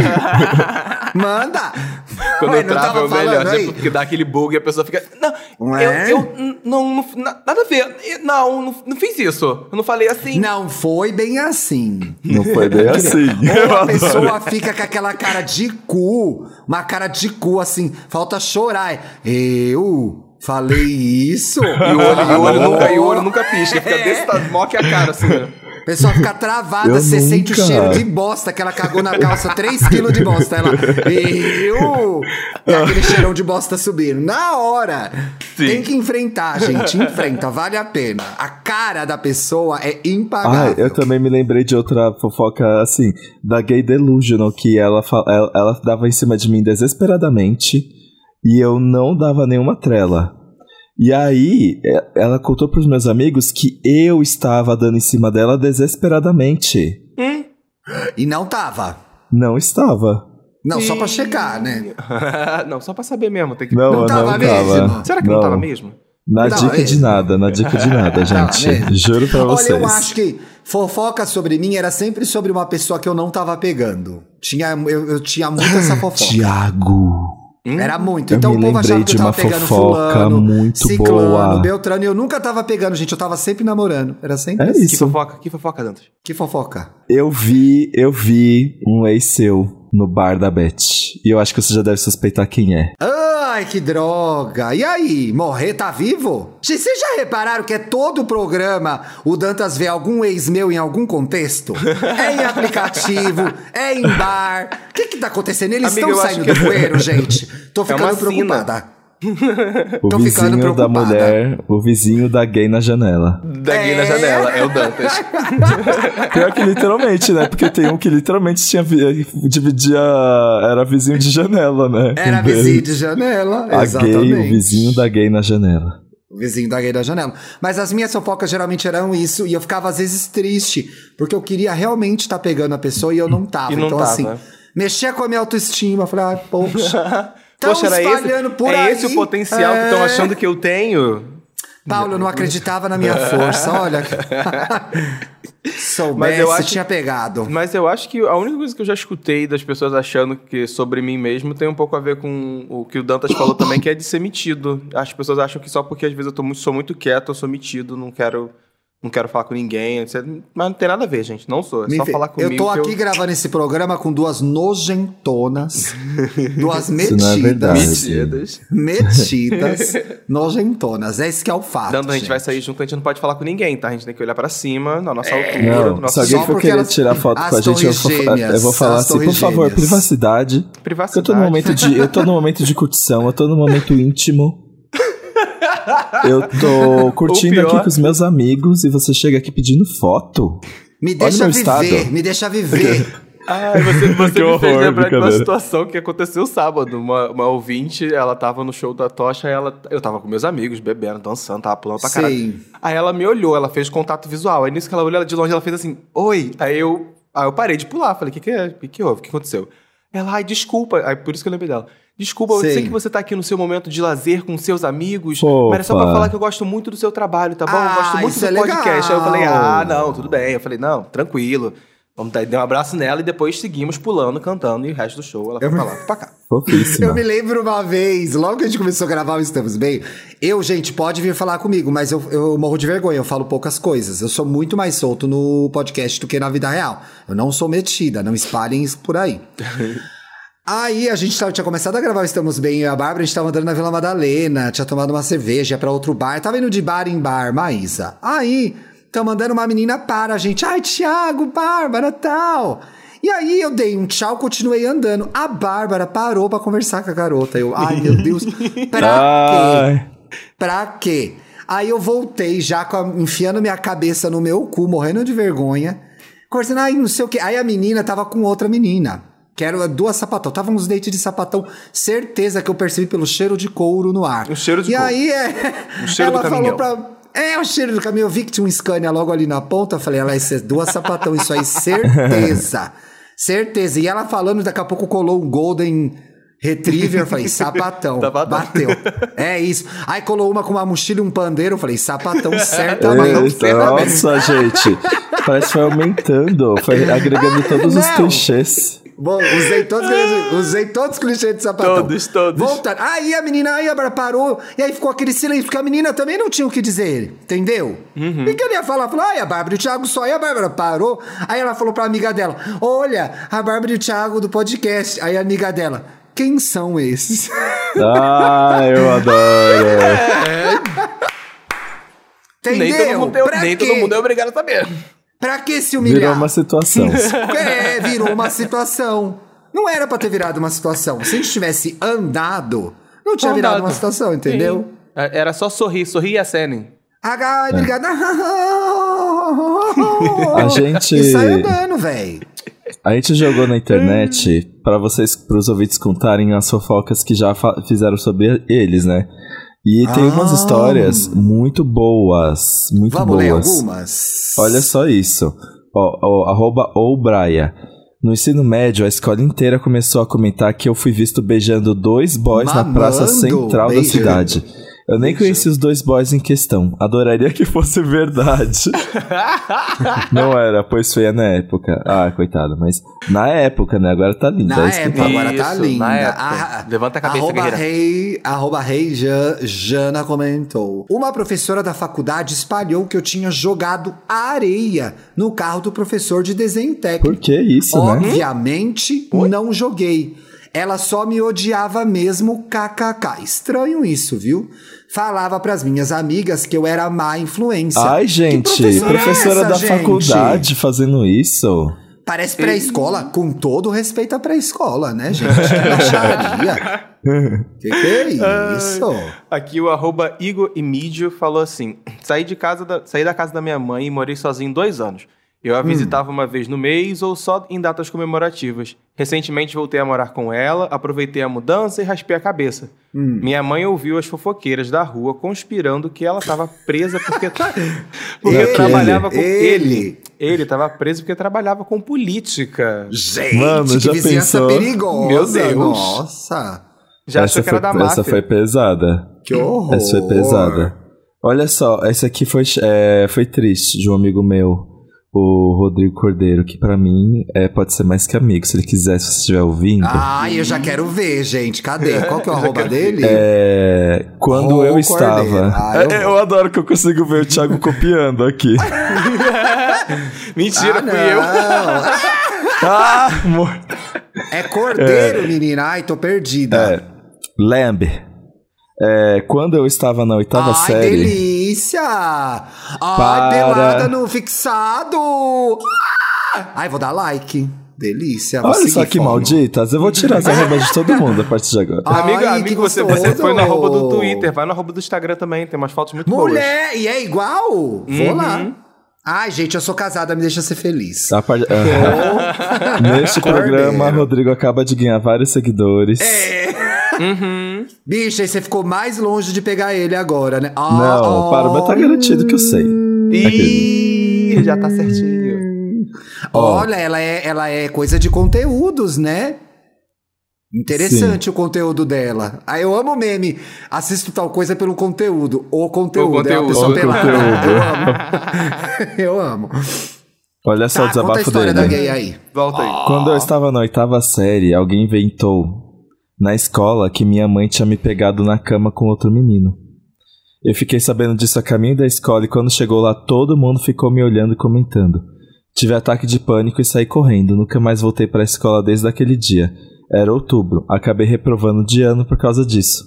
Manda. Quando Ué, eu travo é o melhor, né? aí? Porque dá aquele bug e a pessoa fica. Não, Não eu, é? eu não, não, na- nada a ver. Não, não, não fiz isso. Eu não falei assim. Não foi bem assim. Não foi bem assim. Ou a pessoa fica com aquela cara de cu, uma cara de cu assim, falta chorar. Eu falei isso? E o olho, e o olho nunca, e o olho nunca pisca. Fica desse tamanho, mó que a cara, assim. Pessoa fica travada, Eu você sente o nunca. cheiro de bosta, que ela cagou na calça 3kg de bosta. Ela, eu! E aquele cheirão de bosta subindo. Na hora! Sim. Tem que enfrentar, gente. Enfrenta, vale a pena. A cara da pessoa é Ah, impagável. eu também me lembrei de outra fofoca, assim, da Gay Delusional, que ela, ela, ela dava em cima de mim desesperadamente e eu não dava nenhuma trela. E aí, é- ela contou pros meus amigos que eu estava dando em cima dela desesperadamente. E não tava. Não estava. Não, só pra checar, né? não, só pra saber mesmo. Tem que... Não, Não não tava tava. mesmo? Será que não, tava mesmo? Na Não, dica de mesmo. nada, na dica de nada, gente. mesmo. Juro pra vocês. Olha, eu acho que fofoca sobre mim era sempre sobre uma pessoa que eu não tava pegando. Tinha, eu, eu tinha muito essa fofoca. Tiago. Era muito. Eu então o povo achava que eu tava pegando fofoca fulano, muito ciclano, boa. Beltrano. E eu nunca tava pegando, gente. Eu tava sempre namorando. Era sempre É assim. Que isso. fofoca, que fofoca, Dantas? Que fofoca. Eu vi, eu vi um ex seu no bar da Beth. E eu acho que você já deve suspeitar quem é. Ai, que droga. E aí, morrer tá vivo? Gente, Vocês já repararam que é todo o programa o Dantas vê algum ex meu em algum contexto? É em aplicativo, é em bar. O que que tá acontecendo? Eles Amiga, estão saindo que- do bueiro, gente? Tô É ficando sina. preocupada. O Tô vizinho da mulher, o vizinho da gay na janela. Daqui na É. janela, é o Dantas. Pior que literalmente, né? Porque tem um que literalmente tinha vi- dividia. Era vizinho de janela, né? Era vizinho de janela, A exatamente. gay, o vizinho da gay na janela. O vizinho da gay da janela. Mas as minhas fofocas geralmente eram isso, e eu ficava às vezes triste, porque eu queria realmente estar pegando a pessoa e eu não tava. E não então, tava. assim, mexia com a minha autoestima. eu Falei, ah, poxa. Tão Poxa, era esse, por é aí. esse o potencial que estão É. achando que eu tenho? Paulo, eu não acreditava na minha força, olha. Soubesse, Mas eu acho- tinha pegado. Mas eu acho que a única coisa que eu já escutei das pessoas achando que sobre mim mesmo tem um pouco a ver com o que o Dantas falou também, que é de ser metido. As pessoas acham que só porque às vezes eu muito, sou muito quieto, eu sou metido, não quero, não quero falar com ninguém. etc. Mas não tem nada a ver, gente. Não sou. É Me só fe- falar comigo. eu tô que aqui gravando esse programa com duas nojentonas, duas é metidas. verdade. Metidas. Metidas, nojentonas. É isso que é o fato. Dando, a gente gente. vai sair junto, a gente não pode falar com ninguém, tá? A gente tem que olhar pra cima, na nossa altura, Não, no nosso se alguém for querer elas- tirar foto as com a gente, eu vou, gêmeas, eu vou falar as assim, por favor, gêmeas. privacidade. Privacidade. eu tô no momento de. Eu tô no momento de curtição, eu tô no momento íntimo. Eu tô curtindo aqui com os meus amigos e você chega aqui pedindo foto. Me Olha deixa meu viver, estado. me deixa viver. Ai, você, você Que me fez horror, lembrar de uma situação que aconteceu sábado. Uma, uma ouvinte, ela tava no show da Tocha, ela, eu tava com meus amigos, bebendo, dançando, tava pulando pra caralho. Sim. Aí ela me olhou, ela fez contato visual. Aí nisso que ela olhou ela de longe, ela fez assim, oi. Aí eu Aí eu parei de pular, falei, o que que é? O que que houve? O que aconteceu? Ela, ai, desculpa. Aí por isso que eu lembrei dela. Desculpa, eu Sei. que você tá aqui no seu momento de lazer com seus amigos, Fofa. mas é só pra falar que eu gosto muito do seu trabalho, tá bom? Ah, eu gosto muito isso do é podcast. Aí eu falei, legal. ah, não, tudo bem. Eu falei, não, tranquilo. Vamos dar, um abraço nela e depois seguimos pulando, cantando e o resto do show ela foi pra lá, pra cá. Fofíssima. Eu me lembro uma vez, logo que a gente começou a gravar o Estamos Bem, eu, gente, pode vir falar comigo, mas eu, eu morro de vergonha, eu falo poucas coisas. Eu sou muito mais solto no podcast do que na vida real. Eu não sou metida, não espalhem isso por aí. Aí a gente tava- tinha começado a gravar o Estamos Bem, eu e a Bárbara, a gente tava andando na Vila Madalena, tinha tomado uma cerveja, ia pra outro bar, tava indo de bar em bar, Maísa. Aí, tá mandando uma menina para a gente, ai, Thiago, Bárbara, tal. E aí eu dei um tchau, continuei andando. A Bárbara parou pra conversar com a garota. Eu, ai meu Deus, pra quê? Pra quê? Aí eu voltei já com a- enfiando minha cabeça no meu cu, morrendo de vergonha. Conversando, ai, não sei o quê. Aí a menina tava com outra menina. Que eram duas sapatão. Tava uns dentes de sapatão. Certeza que eu percebi pelo cheiro de couro no ar. O cheiro de e couro. aí é. O cheiro ela do falou caminhão. pra. É, o cheiro do caminhão. Eu vi que tinha um Scania logo ali na ponta. Eu falei, ela, isso é duas sapatão. Isso aí, certeza. certeza. E ela falando, daqui a pouco colou um Golden Retriever. Eu falei, sapatão. Bateu. É isso. Aí colou uma com uma mochila e um pandeiro. Eu falei, sapatão, certamente. Eita, nossa, gente. Parece que foi aumentando, foi agregando todos os clichês. Bom, usei todos, usei todos os clichês de sapatão. Todos, todos. Voltando. Aí a menina, aí a Bárbara parou, e aí ficou aquele silêncio, porque a menina também não tinha o que dizer, entendeu? Uhum. E que ele ia falar? Falou, ai, a Bárbara e o Thiago só. Aí a Bárbara parou, aí ela falou pra amiga dela, olha, a Bárbara e o Thiago do podcast. Aí a amiga dela, quem são esses? Ah, eu adoro. Entendeu? Nem todo mundo, tem- Pra nem todo mundo é obrigado a saber. Pra que se humilhar? Virou uma situação. É, virou uma situação. Não era pra ter virado uma situação. Se a gente tivesse andado, não tinha virado Andado. uma situação, entendeu? Sim. É, Era só sorrir, sorrir e acenem. Ai, obrigada. A gente- E sai andando, velho. A gente jogou na internet pra vocês, pros ouvintes contarem as fofocas que já fizeram sobre eles, né? E tem umas Ah. histórias muito boas, muito Vamos ler boas. algumas? Olha só isso. Ó, ó, arroba Oubraia. No ensino médio, a escola inteira começou a comentar que eu fui visto beijando dois boys na Mamando, praça central da beijando. cidade. Eu nem conheci os dois boys em questão. Adoraria que fosse verdade. Não era, pois feia na época. Ah, coitado, mas na época, né? Agora tá linda. Na é época, agora tá Isso, linda. na época. Ah, Levanta a cabeça, arroba guerreira. rei, arroba rei Ja- Jana comentou. Uma professora da faculdade espalhou que eu tinha jogado areia no carro do professor de desenho técnico. Por que isso, né? Obviamente, não joguei. Ela só me odiava mesmo, kkk. Estranho isso, viu? Falava pras minhas amigas que eu era má influência. Ai, gente, professora é professora essa, da gente? faculdade fazendo isso. Parece pré-escola, com todo respeito à pré-escola, né, gente? Que baixaria. que que é isso? Aqui o arroba Igor Emídio falou assim: saí, de casa da, saí da casa da minha mãe e morei sozinho dois anos. Eu a visitava uma vez no mês ou só em datas comemorativas. Recentemente voltei a morar com ela, aproveitei a mudança e raspei a cabeça. Minha mãe ouviu as fofoqueiras da rua conspirando que ela estava presa porque, porque Ele, trabalhava com ele. Ele estava preso porque trabalhava com política. Gente, Mano, que já vizinhança pensou? perigosa. Meu Deus. Nossa, Já essa achou que era foi, da máfia. Essa foi pesada. que horror. Essa foi pesada. Olha só, essa aqui foi, é, foi triste de um amigo meu, o Rodrigo Cordeiro, que pra mim é, pode ser mais que amigo, se ele quiser, se você estiver ouvindo. Ai, eu já quero ver, gente. Cadê? Qual que é o arroba dele? É, quando Ô, eu Cordeiro. estava. Ah, eu É, eu adoro que eu consigo ver o Thiago copiando aqui. Mentira, Ah, fui eu. não. ah, amor. É cordeiro, menina. Ai, tô perdida. É, Lamb. É, quando eu estava na oitava Ai, série. delícia! Ai, Para. pelada no fixado! Ai, vou dar like. Delícia. vou Olha só que fome. malditas, eu vou tirar as arrobas de todo mundo a partir de agora. Ai, amigo, que amigo você, você foi no arroba do Twitter, vai no arroba do Instagram também, tem umas fotos muito boas. Mulher, e é igual? Vou Uhum. lá. Ai, gente, eu sou casada, me deixa ser feliz. A par- Aham. Neste programa, Cordeiro. Rodrigo acaba de ganhar vários seguidores. É. Uhum. Bicha, aí você ficou mais longe de pegar ele agora, né? Ah, Não, para, mas tá garantido que eu sei. Ih, já tá certinho. Olha, ela é, ela é coisa de conteúdos, né? Interessante Sim. o conteúdo dela. Aí ah, eu amo meme. Assisto tal coisa pelo conteúdo. O conteúdo. O conteúdo. É uma pessoa pelada. Eu amo. eu amo. Olha só tá, o desabafo conta a história dele. da gay aí. Volta aí. Quando eu estava na oitava série, alguém inventou na escola que minha mãe tinha me pegado na cama com outro menino. Eu fiquei sabendo disso a caminho da escola e quando chegou lá todo mundo ficou me olhando e comentando. Tive ataque de pânico e saí correndo. Nunca mais voltei para a escola desde aquele dia. Era outubro. Acabei reprovando de ano por causa disso.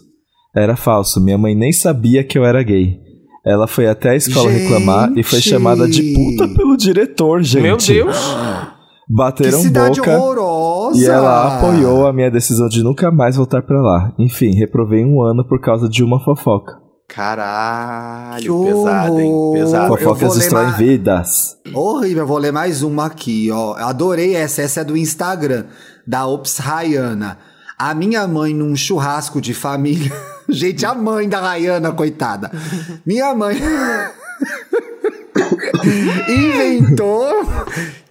Era falso. Minha mãe nem sabia que eu era gay. Ela foi até a escola gente. reclamar e foi chamada de puta pelo diretor, gente. Meu Deus! Bateram que cidade boca horrorosa. E ela apoiou a minha decisão de nunca mais voltar para lá. Enfim, reprovei um ano por causa de uma fofoca. Caralho, pesado, hein? Pesado. Fofocas destroem ma... vidas. Horrível, eu vou ler mais uma aqui, ó. Adorei essa, essa é do Instagram, da Ops Rayana. A minha mãe num churrasco de família. Gente, a mãe da Rayana, coitada. Minha mãe. inventou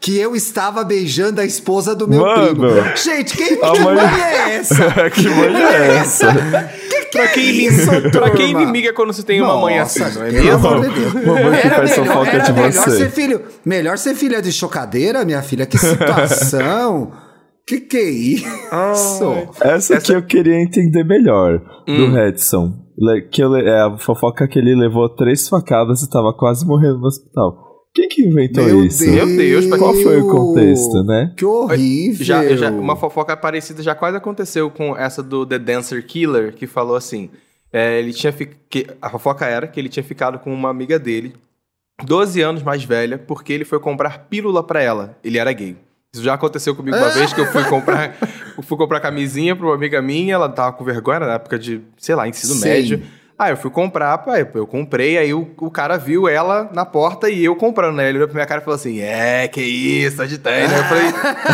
que eu estava beijando a esposa do meu Mano, primo. Gente, quem, que mãe... mãe é essa? que mãe é essa? que pra, quem, é isso, pra quem inimiga quando você tem Nossa, uma mãe assim, não é mesmo? Mamãe que faz fofoca era de melhor você. Ser filho, melhor ser filha de chocadeira, minha filha. Que situação. que que é isso? Essa, Essa que eu queria entender melhor, hum. do Redson. Que eu, é a fofoca que ele levou três facadas e tava quase morrendo no hospital. Quem que inventou Meu isso? Deus, Meu Deus, qual foi o contexto, né? Que horrível. Já, já, uma fofoca parecida já quase aconteceu com essa do The Dancer Killer, que falou assim: é, ele tinha fi... que a fofoca era que ele tinha ficado com uma amiga dele, 12 anos mais velha, porque ele foi comprar pílula para ela. Ele era gay. Isso já aconteceu comigo uma vez que eu fui comprar, eu fui comprar camisinha para uma amiga minha, ela tava com vergonha na época de, sei lá, ensino Sim. médio. Aí eu fui comprar, pai, eu comprei, aí o, o cara viu ela na porta e eu comprando, né? Ele olhou pra minha cara e falou assim: É, que isso, tá de né? Eu falei: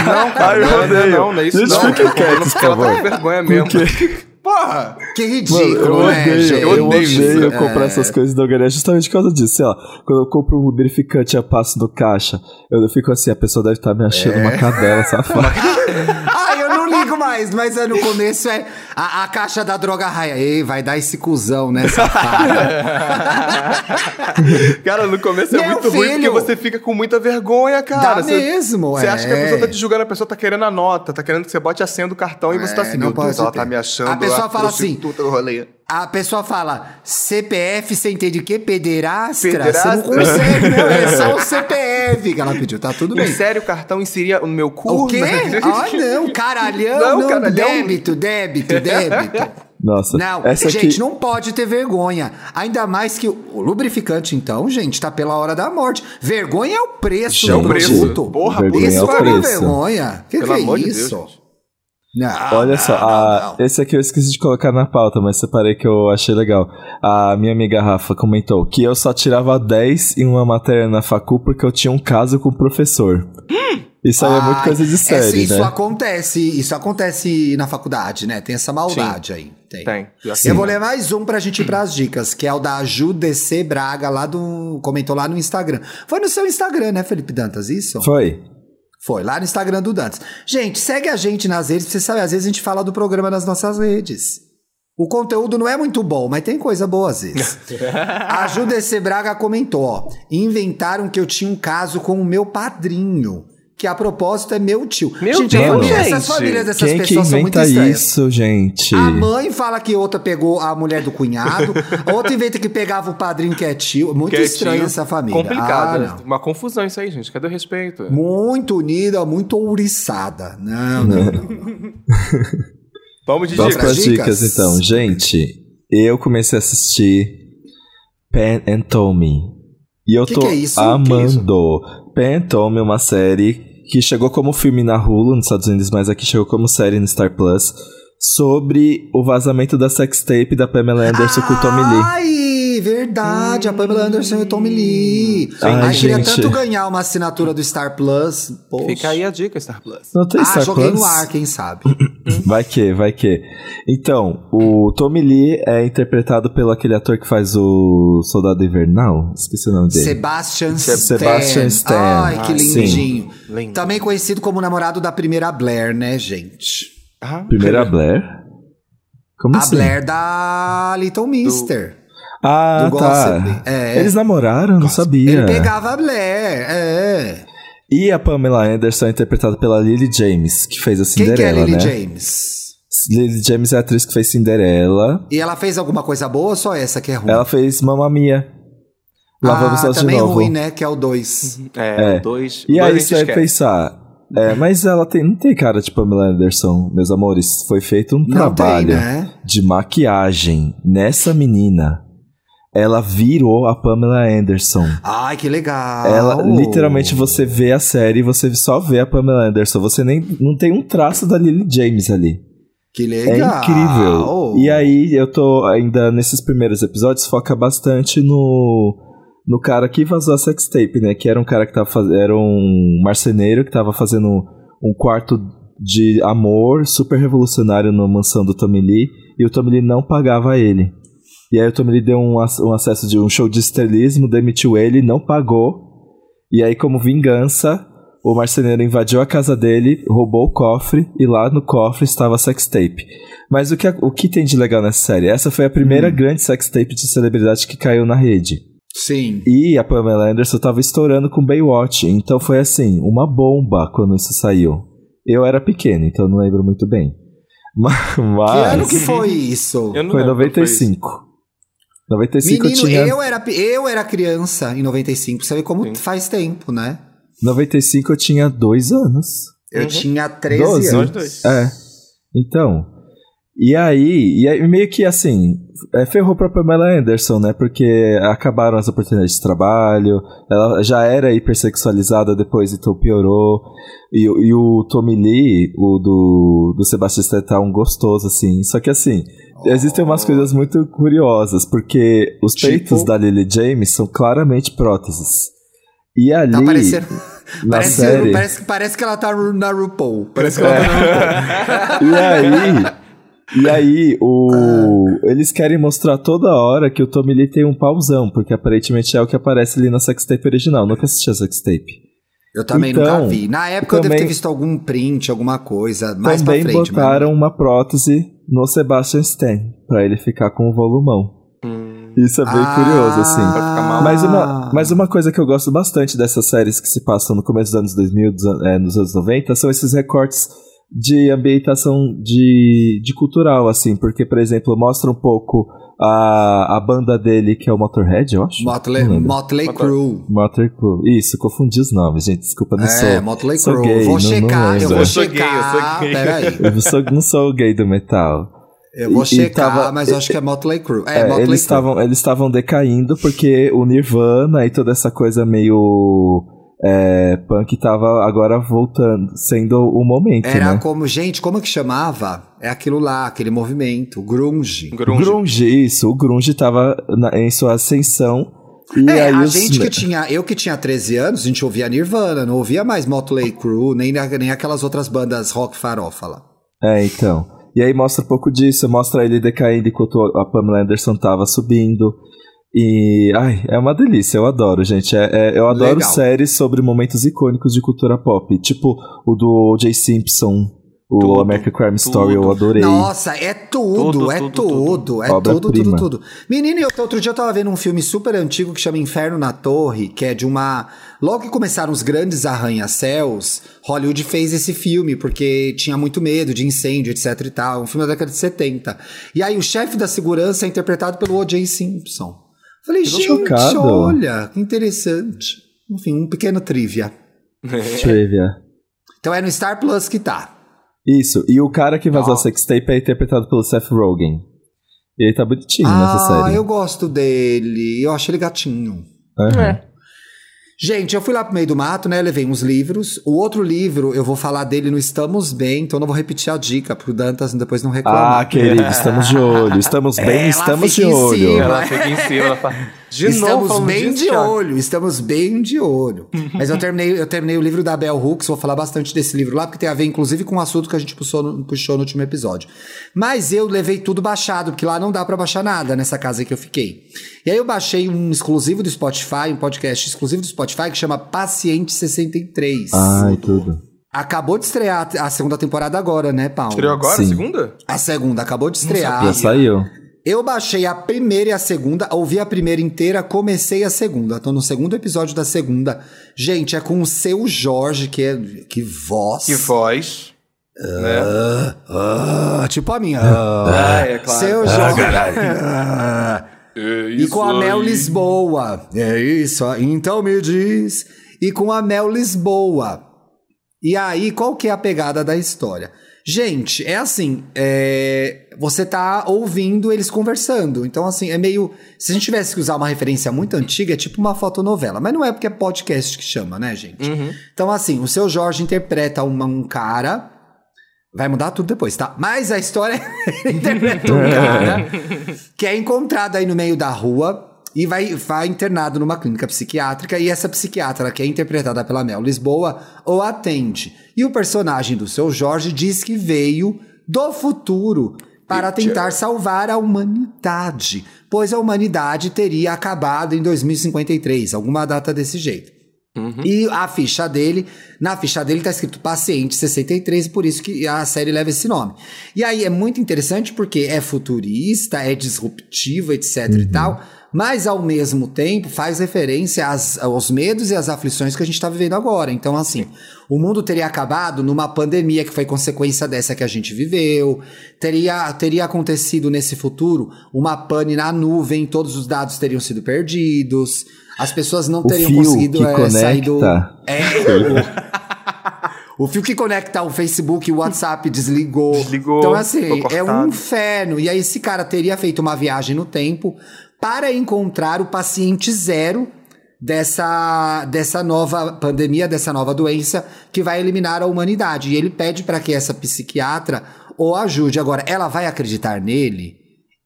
Não, cara, não, não, não, não é isso não. Fica quieto. Ela tá com vergonha mesmo. Porra! Que ridículo, Mano, eu né, odeio, gente? Eu odeio, eu odeio comprar é... essas coisas da Organic justamente por causa disso. Sei lá, quando eu compro um lubrificante a passo no caixa, eu fico assim, a pessoa deve estar tá me achando é... uma cadela safada. Não ligo mais, mas é no começo é a, a caixa da droga raia. Ei, vai dar esse cuzão, né, cara, no começo é Meu muito filho, ruim porque você fica com muita vergonha, cara. Dá você, mesmo, Você é. acha que a pessoa tá te julgando, a pessoa tá querendo a nota, tá querendo que você bote a senha do cartão e você tá é, assim, meu Deus, ela tá me achando. A pessoa fala assim, do rolê. A pessoa fala CPF, você entende o quê? Pederastra? Pederastra? Você não consegue, não. É só o CPF que ela pediu, tá tudo bem. Sério, o cartão inseria no meu cu? O quê? ah, não, caralhão, não, não caralhão. débito, débito, débito. Nossa, não, essa gente, aqui... não pode ter vergonha. Ainda mais que o lubrificante, então, gente, tá pela hora da morte. Vergonha é o preço Já do é produto. Porra, vergonha isso é o preço. vergonha. Que Pelo que é amor isso? De Deus, não, Olha não, só, não, a, esse aqui eu esqueci de colocar na pauta, mas separei que eu achei legal. A minha amiga Rafa comentou que eu só tirava 10 em uma matéria na facu porque eu tinha um caso com o professor. Isso aí ah, é muito coisa de série, isso né? acontece, isso acontece na faculdade, né? Tem essa maldade Sim. aí. Tem. Tem. Assim, eu vou ler mais um pra gente ir pras dicas, que é o da JuDC Braga, lá do. Comentou lá no Instagram. Foi no seu Instagram, né, Felipe Dantas? Isso? Foi. Foi, lá no Instagram do Dantas. Gente, segue a gente nas redes, você sabe, às vezes a gente fala do programa nas nossas redes. O conteúdo não é muito bom, mas tem coisa boa às vezes. a Judece Braga comentou, ó, inventaram que eu tinha um caso com o meu padrinho que a propósito é meu tio. Meu gente, Deus, gente. essas famílias dessas Quem pessoas que são muito estranhas. isso, gente? A mãe fala que outra pegou a mulher do cunhado, outra inventa que pegava o padrinho que é tio. Muito que estranha é essa família. Complicada. Ah, Uma confusão isso aí, gente. Cadê o respeito? Muito unida, muito ouriçada. Não, não, não. não. Vamos de Vamos dicas. dicas. dicas, então. Gente, eu comecei a assistir Pen and Tommy. E eu que tô que é isso? amando. Pen and Tommy é uma série que chegou como filme na Hulu nos Estados Unidos, mas aqui chegou como série no Star Plus, sobre o vazamento da sextape da Pamela Anderson com o Tommy Lee. Lee, verdade. A Pamela Anderson e o Tommy Lee. Ai, Ai, queria tanto ganhar uma assinatura do Star Plus. Poxa. Fica aí a dica, Star Plus. Não tem Ah, Star joguei Plus? no ar, quem sabe. Vai que, vai que. Então, o Tommy Lee é interpretado pelo aquele ator que faz o Soldado Invernal. Esqueci o nome dele. Sebastian Stan. Sebastian Stan. Ai, que Ah, lindinho. Lindo. Também conhecido como namorado da primeira Blair, né, gente? Ah, Primeira Blair? Como a assim? Blair da Little Mister. Ah, do tá. Gossip. É. Eles namoraram? Não sabia. Ele pegava a Blair, é. E a Pamela Anderson é interpretada pela Lily James, que fez a Quem Cinderela, que é a Lily né? James? Lily James é a atriz que fez Cinderela. E ela fez alguma coisa boa ou só essa que é ruim? Ela fez Mamma Mia. Lá vamos ah, nós de também novo. ruim, né? Que é o 2. É, É. dois. E dois a aí você vai pensar, é, mas ela tem, não tem cara de Pamela Anderson, meus amores. Foi feito um Não trabalho tem, né? de maquiagem nessa menina. Ela virou a Pamela Anderson. Ai, que legal. Ela, literalmente, você vê a série e você só vê a Pamela Anderson. Você nem não tem um traço da Lily James ali. Que É legal. incrível. E aí, eu tô ainda nesses primeiros episódios, foca bastante no, no cara que vazou a sextape, né? Que era um cara que tava fazendo. Era um marceneiro que tava fazendo um quarto de amor super revolucionário na mansão do Tommy Lee. E o Tommy Lee não pagava ele. E aí o Tommy Lee deu um, um acesso de um show de estelismo, demitiu ele, não pagou. E aí, como vingança, o marceneiro invadiu a casa dele, roubou o cofre, e lá no cofre estava a sextape. Mas o que, o que tem de legal nessa série? Essa foi a primeira grande sextape de celebridade que caiu na rede. Sim. E a Pamela Anderson tava estourando com Baywatch, então foi assim, uma bomba quando isso saiu. Eu era pequeno, então eu não lembro muito bem. Mas, Que ano que foi isso? Eu não foi lembro quando foi isso. 95. 95 Menino, eu tinha eu, era, eu era criança em 95. Você vê como Sim. faz tempo, né? 95 eu tinha dois anos. Eu Uhum. tinha 13 Doze? anos. Nós dois. É. Então. E aí, e aí meio que assim, é, ferrou pra Pamela Anderson, né? Porque acabaram as oportunidades de trabalho, ela já era hipersexualizada, depois então piorou. E, o- e o Tommy Lee, o do, do Sebastian Stan, tá um gostoso, assim. Só que assim, existem umas coisas muito curiosas, porque os Tipo? peitos da Lily James são claramente próteses. E ali, Tá parecendo. na Parece, série... parece, parece que ela tá na RuPaul. Parece que ela tá na RuPaul. E aí. E aí, o... eles querem mostrar toda hora que o Tommy Lee tem um pauzão, porque aparentemente é o que aparece ali na sextape original. Nunca assisti a sextape. Eu também Então, nunca vi. Na época eu devo também- ter visto algum print, alguma coisa. Mais Também pra frente. botaram uma prótese no Sebastian Stan, pra ele ficar com o volumão. Hum, Isso é bem Ah, curioso, assim. Mal. Mas uma, mas uma coisa que eu gosto bastante dessas séries que se passam no começo dos anos 2000, dos an- é, nos anos 90, são esses recortes de ambientação de, de cultural, assim. Porque, por exemplo, mostra um pouco a, a banda dele, que é o Motorhead, eu acho. Motley, Não. Motley Motley- Crue. Motor Crue. Isso, confundi os nomes, gente. Desculpa, não É, sou. Motley sou Crue. gay, vou não- não checar, eu lembro. vou Eu sou gay, eu checar. sou gay. Peraí. Eu sou- não sou o gay do metal. Eu vou E- checar, tava- mas eu acho que é Motley Crue. É, É, Motley eles estavam eles estavam decaindo porque o Nirvana e toda essa coisa meio é, punk tava agora voltando, sendo o momento, Era né? como, gente, como que chamava? É aquilo lá, aquele movimento, grunge. O grunge. grunge, isso, o grunge tava na- em sua ascensão e é, aí a os- gente que tinha, eu que tinha 13 anos, a gente ouvia Nirvana, não ouvia mais Motley Crue, nem, nem aquelas outras bandas rock farofa lá. É, então. E aí mostra um pouco disso, mostra ele decaindo enquanto a Pamela Anderson tava subindo. E, ai, é uma delícia, eu adoro, gente. É, é- eu adoro Legal. séries sobre momentos icônicos de cultura pop. Tipo o do O.J. Simpson, o Tudo, American Crime Story, eu tudo. adorei. Nossa, é tudo, Tudo, é tudo, tudo, tudo. é tudo, tudo, tudo. Menino, eu, outro dia eu tava vendo um filme super antigo que chama Inferno na Torre, que é de uma. Logo que começaram os grandes arranha-céus, Hollywood fez esse filme, porque tinha muito medo de incêndio, etc e tal. Um filme da década de 70. E aí o chefe da segurança é interpretado pelo O.J. Simpson. Falei, gente, chocado. olha, que interessante. Enfim, um pequeno trivia. Trivia. Então é no Star Plus que tá. Isso, e o cara que vazou Ó. a sextape é interpretado pelo Seth Rogen. Ele tá bonitinho nessa ah, série. eu gosto dele. Eu acho ele gatinho. Aham. É. Gente, eu fui lá pro meio do mato, né? Levei uns livros. O outro livro, eu vou falar dele no Estamos Bem, então não vou repetir a dica pro Dantas depois não reclamar. Ah, querido, estamos de olho. Estamos bem, Ela estamos de olho. cima. Ela fica em cima, ela fala. De novo, estamos falando bem de Thiago. olho, estamos bem de olho. Mas eu terminei, eu terminei o livro da Bell Hooks, vou falar bastante desse livro lá, porque tem a ver, inclusive, com o assunto que a gente puxou no, puxou no último episódio. Mas eu levei tudo baixado, porque lá não dá pra baixar nada nessa casa que eu fiquei. E aí eu baixei um exclusivo do Spotify, um podcast exclusivo do Spotify que chama Paciente 63. Ai, tudo. Acabou de estrear a segunda temporada agora, né, Paulo? Estreou agora, Sim. a segunda? A segunda acabou de estrear. Já saiu. Eu baixei a primeira e a segunda, ouvi a primeira inteira, comecei a segunda. Tô no segundo episódio da segunda. Gente, é com o seu Jorge, que é. Que voz. Que voz. né? Ah, ah, tipo a minha. Ah, Ah, é claro. Seu Jorge. Ah. É E com a Mel aí. Lisboa. É isso, então me diz. E com a Mel Lisboa. E aí, qual que é a pegada da história? Gente, é assim, é, você tá ouvindo eles conversando. Então, assim, é meio. Se a gente tivesse que usar uma referência muito antiga, é tipo uma fotonovela. Mas não é porque é podcast que chama, né, gente? Uhum. Então, assim, o seu Jorge interpreta uma- um cara. Vai mudar tudo depois, tá? Mas a história ele interpreta um cara que é encontrado aí no meio da rua e vai, vai internado numa clínica psiquiátrica. E essa psiquiatra, que é interpretada pela Mel Lisboa, o atende. E o personagem do seu Jorge diz que veio do futuro para tentar salvar a humanidade, pois a humanidade teria acabado em 2053, alguma data desse jeito. E a ficha dele, na ficha dele tá escrito paciente 63, por isso que a série leva esse nome. E aí é muito interessante porque é futurista, é disruptivo, etc e tal, mas ao mesmo tempo faz referência às- aos medos e às aflições que a gente tá vivendo agora. Então, assim, o mundo teria acabado numa pandemia que foi consequência dessa que a gente viveu, teria, teria acontecido nesse futuro uma pane na nuvem, todos os dados teriam sido perdidos. As pessoas não O teriam conseguido que é, sair do. conecta. É. O fio que conecta o Facebook e o WhatsApp desligou. Desligou, Então, assim, é um inferno. E aí, esse cara teria feito uma viagem no tempo para encontrar o paciente zero dessa, dessa nova pandemia, dessa nova doença que vai eliminar a humanidade. E ele pede para que essa psiquiatra o ajude. Agora, ela vai acreditar nele?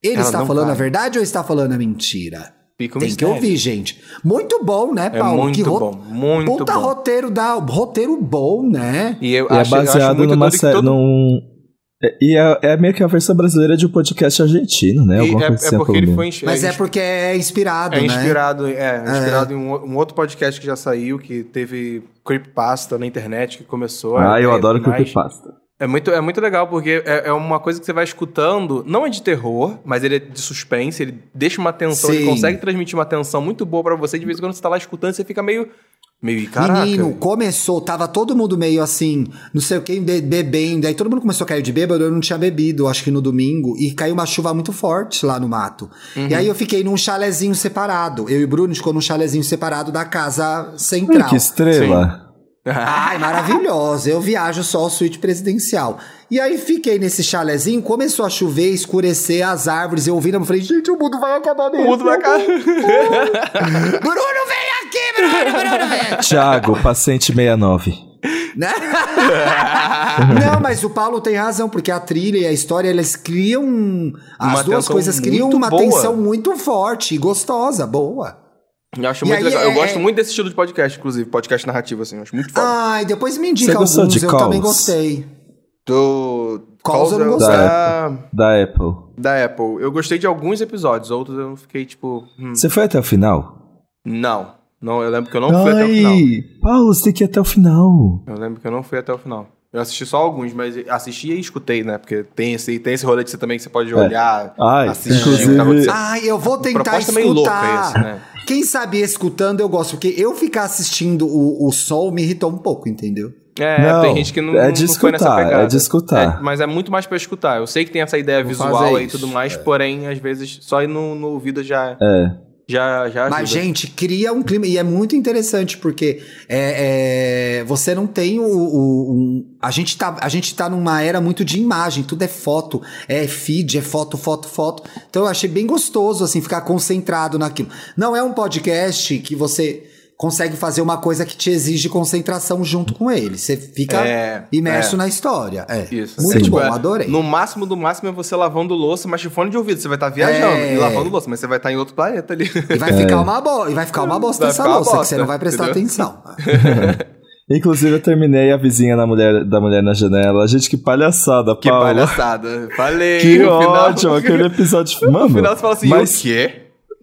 Ele Ela está falando vai. a verdade ou está falando a mentira? Um Tem que mistério. ouvir, gente. Muito bom, né, É Paulo? muito Que ro- bom, muito Puta bom. roteiro da roteiro bom, né? E eu E é acho, eu acho baseado muito numa que série. todo- Num... é- E é, é meio que a versão brasileira de um podcast argentino, né? Alguma é, coisa é assim, porque ele foi ins- Mas é ins- porque é inspirado, é né? inspirado, é, é inspirado em um, um outro podcast que já saiu, que teve creepypasta na internet que começou. Ah, a eu adoro mais. creepypasta. É muito, é muito legal, porque é, é uma coisa que você vai escutando, não é de terror, mas ele é de suspense, ele deixa uma tensão, ele Sim. consegue transmitir uma tensão muito boa pra você, de vez em quando você tá lá escutando, você fica meio. meio, caraca. Menino, começou, tava todo mundo meio assim, não sei o que, be- bebendo. Aí todo mundo começou a cair de bêbado, eu não tinha bebido, acho que no domingo, e caiu uma chuva muito forte lá no mato. Uhum. E aí eu fiquei num chalezinho separado. Eu e o Bruno ficou num chalezinho separado da casa Ai, central. que estrela. Ai, maravilhosa. Eu viajo só suíte presidencial. E aí fiquei nesse chalezinho, começou a chover, escurecer as árvores. Eu ouvindo, eu falei, gente, o mundo vai acabar O mesmo. mundo vai cá. Bruno, vem aqui, Bruno, Bruno, vem. Thiago, paciente 69. Né? Não, mas o Paulo tem razão, porque a trilha e a história, eles criam. As Uma duas coisas criam uma boa. tensão muito forte e gostosa, boa. Eu acho E muito aí, legal. Eu é- gosto muito desse estilo de podcast, inclusive, podcast narrativo, assim, eu acho muito foda. Ai, depois me indica Você alguns, de eu também Calls? gostei. Do. Calls eu não é gostei. da, Da Apple. da Apple. Eu gostei de alguns episódios, outros eu fiquei tipo. hum, Você foi até o final? não. Não, eu lembro que eu não fui até o final. Paulo, você tem que ir até o final. Eu lembro que eu não fui até o final. Eu assisti só alguns, mas assisti e escutei, né? Porque tem esse, tem esse rolê de você também que você pode olhar, Ai, assistir. inclusive- o que tá. Ai, eu vou tentar escutar. meio louca esse, né? Quem sabe escutando eu gosto, porque eu ficar assistindo o, o som me irritou um pouco, entendeu? É, Não, tem gente que não, é de não foi nessa escutar, pegada. é de escutar. É, mas é muito mais pra escutar. Eu sei que tem essa ideia Vou visual e tudo mais, porém, às vezes, só ir no, no ouvido já, É. já, já ajuda. Mas, gente, cria um clima. E é muito interessante, porque é, é, você não tem o. o- um- a, gente tá, a gente tá numa era muito de imagem, tudo é foto, é feed, é foto, foto, foto. Então eu achei bem gostoso, assim, ficar concentrado naquilo. Não é um podcast que você consegue fazer uma coisa que te exige concentração junto com ele. Você fica É, imerso é. na história. É. Isso. Muito É, tipo, bom, é, adorei. No máximo do máximo é você lavando louça, mas de fone de ouvido. Você vai estar viajando É. e lavando louça, mas você vai estar em outro planeta ali. E vai ficar uma bo... e vai ficar uma bosta Vai essa louça, que bosta, você não vai prestar entendeu? atenção. Inclusive, eu terminei a vizinha na mulher, da mulher na janela. Gente, que palhaçada, Que Paula. palhaçada. Falei. Que no final- ótimo, aquele episódio. Mano, No final você fala assim, mas, o quê?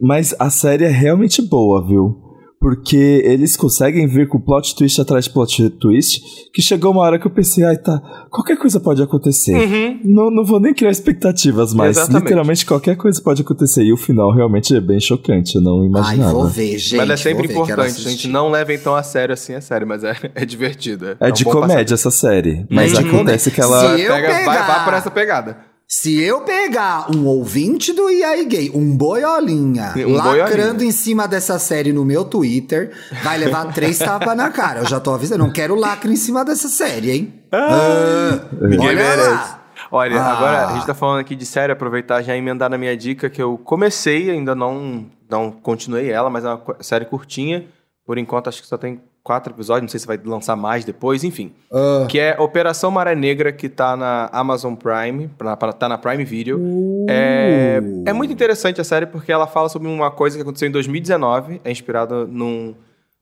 mas a série é realmente boa, viu? Porque eles conseguem vir com plot twist atrás de plot twist, que chegou uma hora que eu pensei, ai tá, qualquer coisa pode acontecer. Uhum. Não, não vou nem criar expectativas, mas Exatamente. literalmente qualquer coisa pode acontecer. E o final realmente é bem chocante, eu não Ai, imaginava. vou ver, gente. mas é sempre importante, gente. Não levem tão a sério assim a série, mas é, é divertido. É um de comédia essa série, mas de acontece comédia. que ela... Se Pega, vai, pegar- vai por essa pegada. Se eu pegar um ouvinte do IAI Gay, um boiolinha, Um lacrando boiolinha. em cima dessa série no meu Twitter, vai levar três tapas na cara. Eu já tô avisando, não quero lacre em cima dessa série, hein? Ah, Ninguém olha merece. lá. Olha, Ah. agora a gente tá falando aqui de série, aproveitar já emendar na minha dica que eu comecei, ainda não, não continuei ela, mas é uma série curtinha. Por enquanto, acho que só tem quatro episódios, não sei se vai lançar mais depois, enfim. Ah. Que é Operação Maré Negra, que tá na Amazon Prime, pra- pra- tá na Prime Video. É, é muito interessante a série porque ela fala sobre uma coisa que aconteceu em 2019, é inspirada num,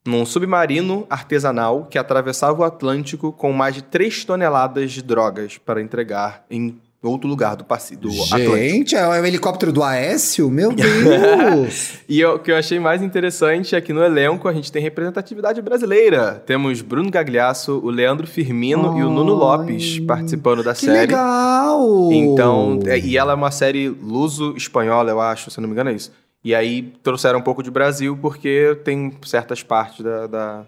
num submarino artesanal que atravessava o Atlântico com mais de 3 toneladas de drogas para entregar em outro lugar do, do Atlântico. Gente, é o helicóptero do Aécio? Meu Deus! E o que eu achei mais interessante é que no elenco a gente tem representatividade brasileira. Temos Bruno Gagliasso, o Leandro Firmino e o Nuno Lopes participando da que série. legal! Então, é, e ela é uma série luso-espanhola, eu acho, se eu não me engano é isso. E aí trouxeram um pouco de Brasil, porque tem certas partes da. da,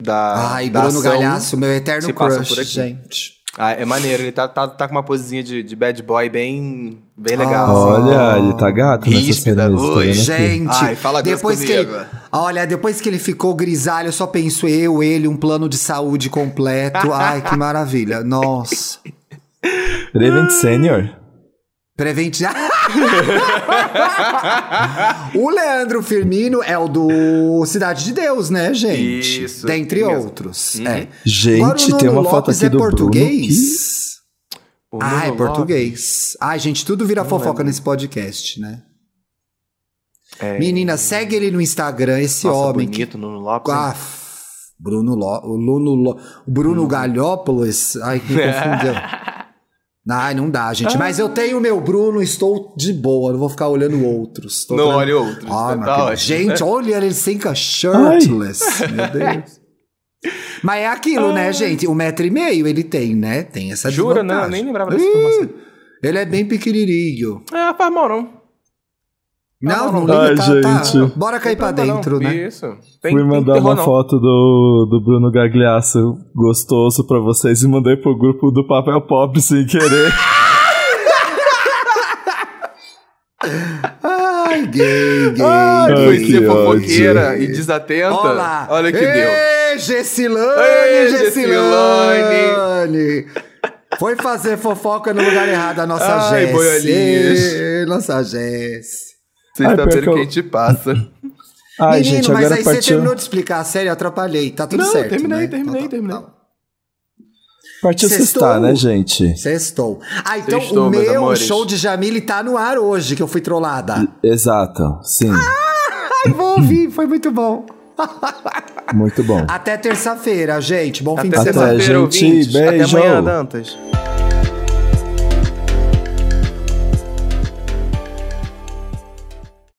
da Ai, da Bruno ação Galhaço, meu eterno crush, por aqui. gente. Ah, é maneiro, ele tá, tá, tá com uma posezinha de, de bad boy bem, bem legal. Ah, assim. Olha, ele tá gato nessa Ríspida, vendo aqui. Gente, Ai, fala depois que ele, olha, depois que ele ficou grisalho, eu só penso eu, ele, um plano de saúde completo. Ai, que maravilha. Nossa. Prevent Senior? Prevente. o Leandro Firmino é o do Cidade de Deus, né, gente? Isso, Dentre outros. Uhum. É. Gente, tem uma foto Lopes aqui é do Bruno português? O Ah, é português. Ai, gente, tudo vira Não fofoca lembro. nesse podcast, né? É, Menina, segue ele no Instagram, esse nossa, homem. que- bonito, Nuno Lopes. Ah, Bruno Lo, Luno Lo, Bruno Galhópolis. Ai, me confundiu. Ai, não dá, gente. Mas eu tenho o meu Bruno, estou de boa. Não vou ficar olhando outros. Tô Não olhe outros. Ah, tá ótimo. Gente, olha ele sem shirtless. Meu Deus. Mas é aquilo, né, gente? Um metro e meio ele tem, né? Tem essa Jura? Não, desvantagem. nem lembrava dessa informação. Ele é bem pequenininho. É, faz mal não. Não, não, não, Ai, liga, tá, tá. gente. Bora cair pra Não, não. dentro, né? Isso. Tem, Fui mandar uma não. foto do, do Bruno Gagliasso gostoso pra vocês e mandei pro grupo do Papel Pop sem querer. Ai, gay, gay. Ai, foi que ser fofoqueira ódio. e desatenta. Olá. Olha o que deu. Ê, Gessilane, Ê, Gessilane. Foi fazer fofoca no lugar errado, a nossa Ai, Jess. Ê, Nossa Jess. Vocês Ai, estão vendo que o que eu- a gente passa. Ai, Menino, gente, mas agora aí você partiu, terminou de explicar a série, eu atrapalhei. Tá tudo Não, certo, terminei, né? terminei, Então tá, terminei. tá. partiu Sextou. sextar, né, gente? Sextou. Ah, então Sextou, o meu show de Jamile tá no ar hoje, que eu fui trollada. Exato, sim. Ai, vou ouvir, foi muito bom. Muito bom. Até terça-feira, gente. Bom fim Até de semana. Até, terça-feira, gente. ouvintes. Até Beijo. amanhã, Dantas.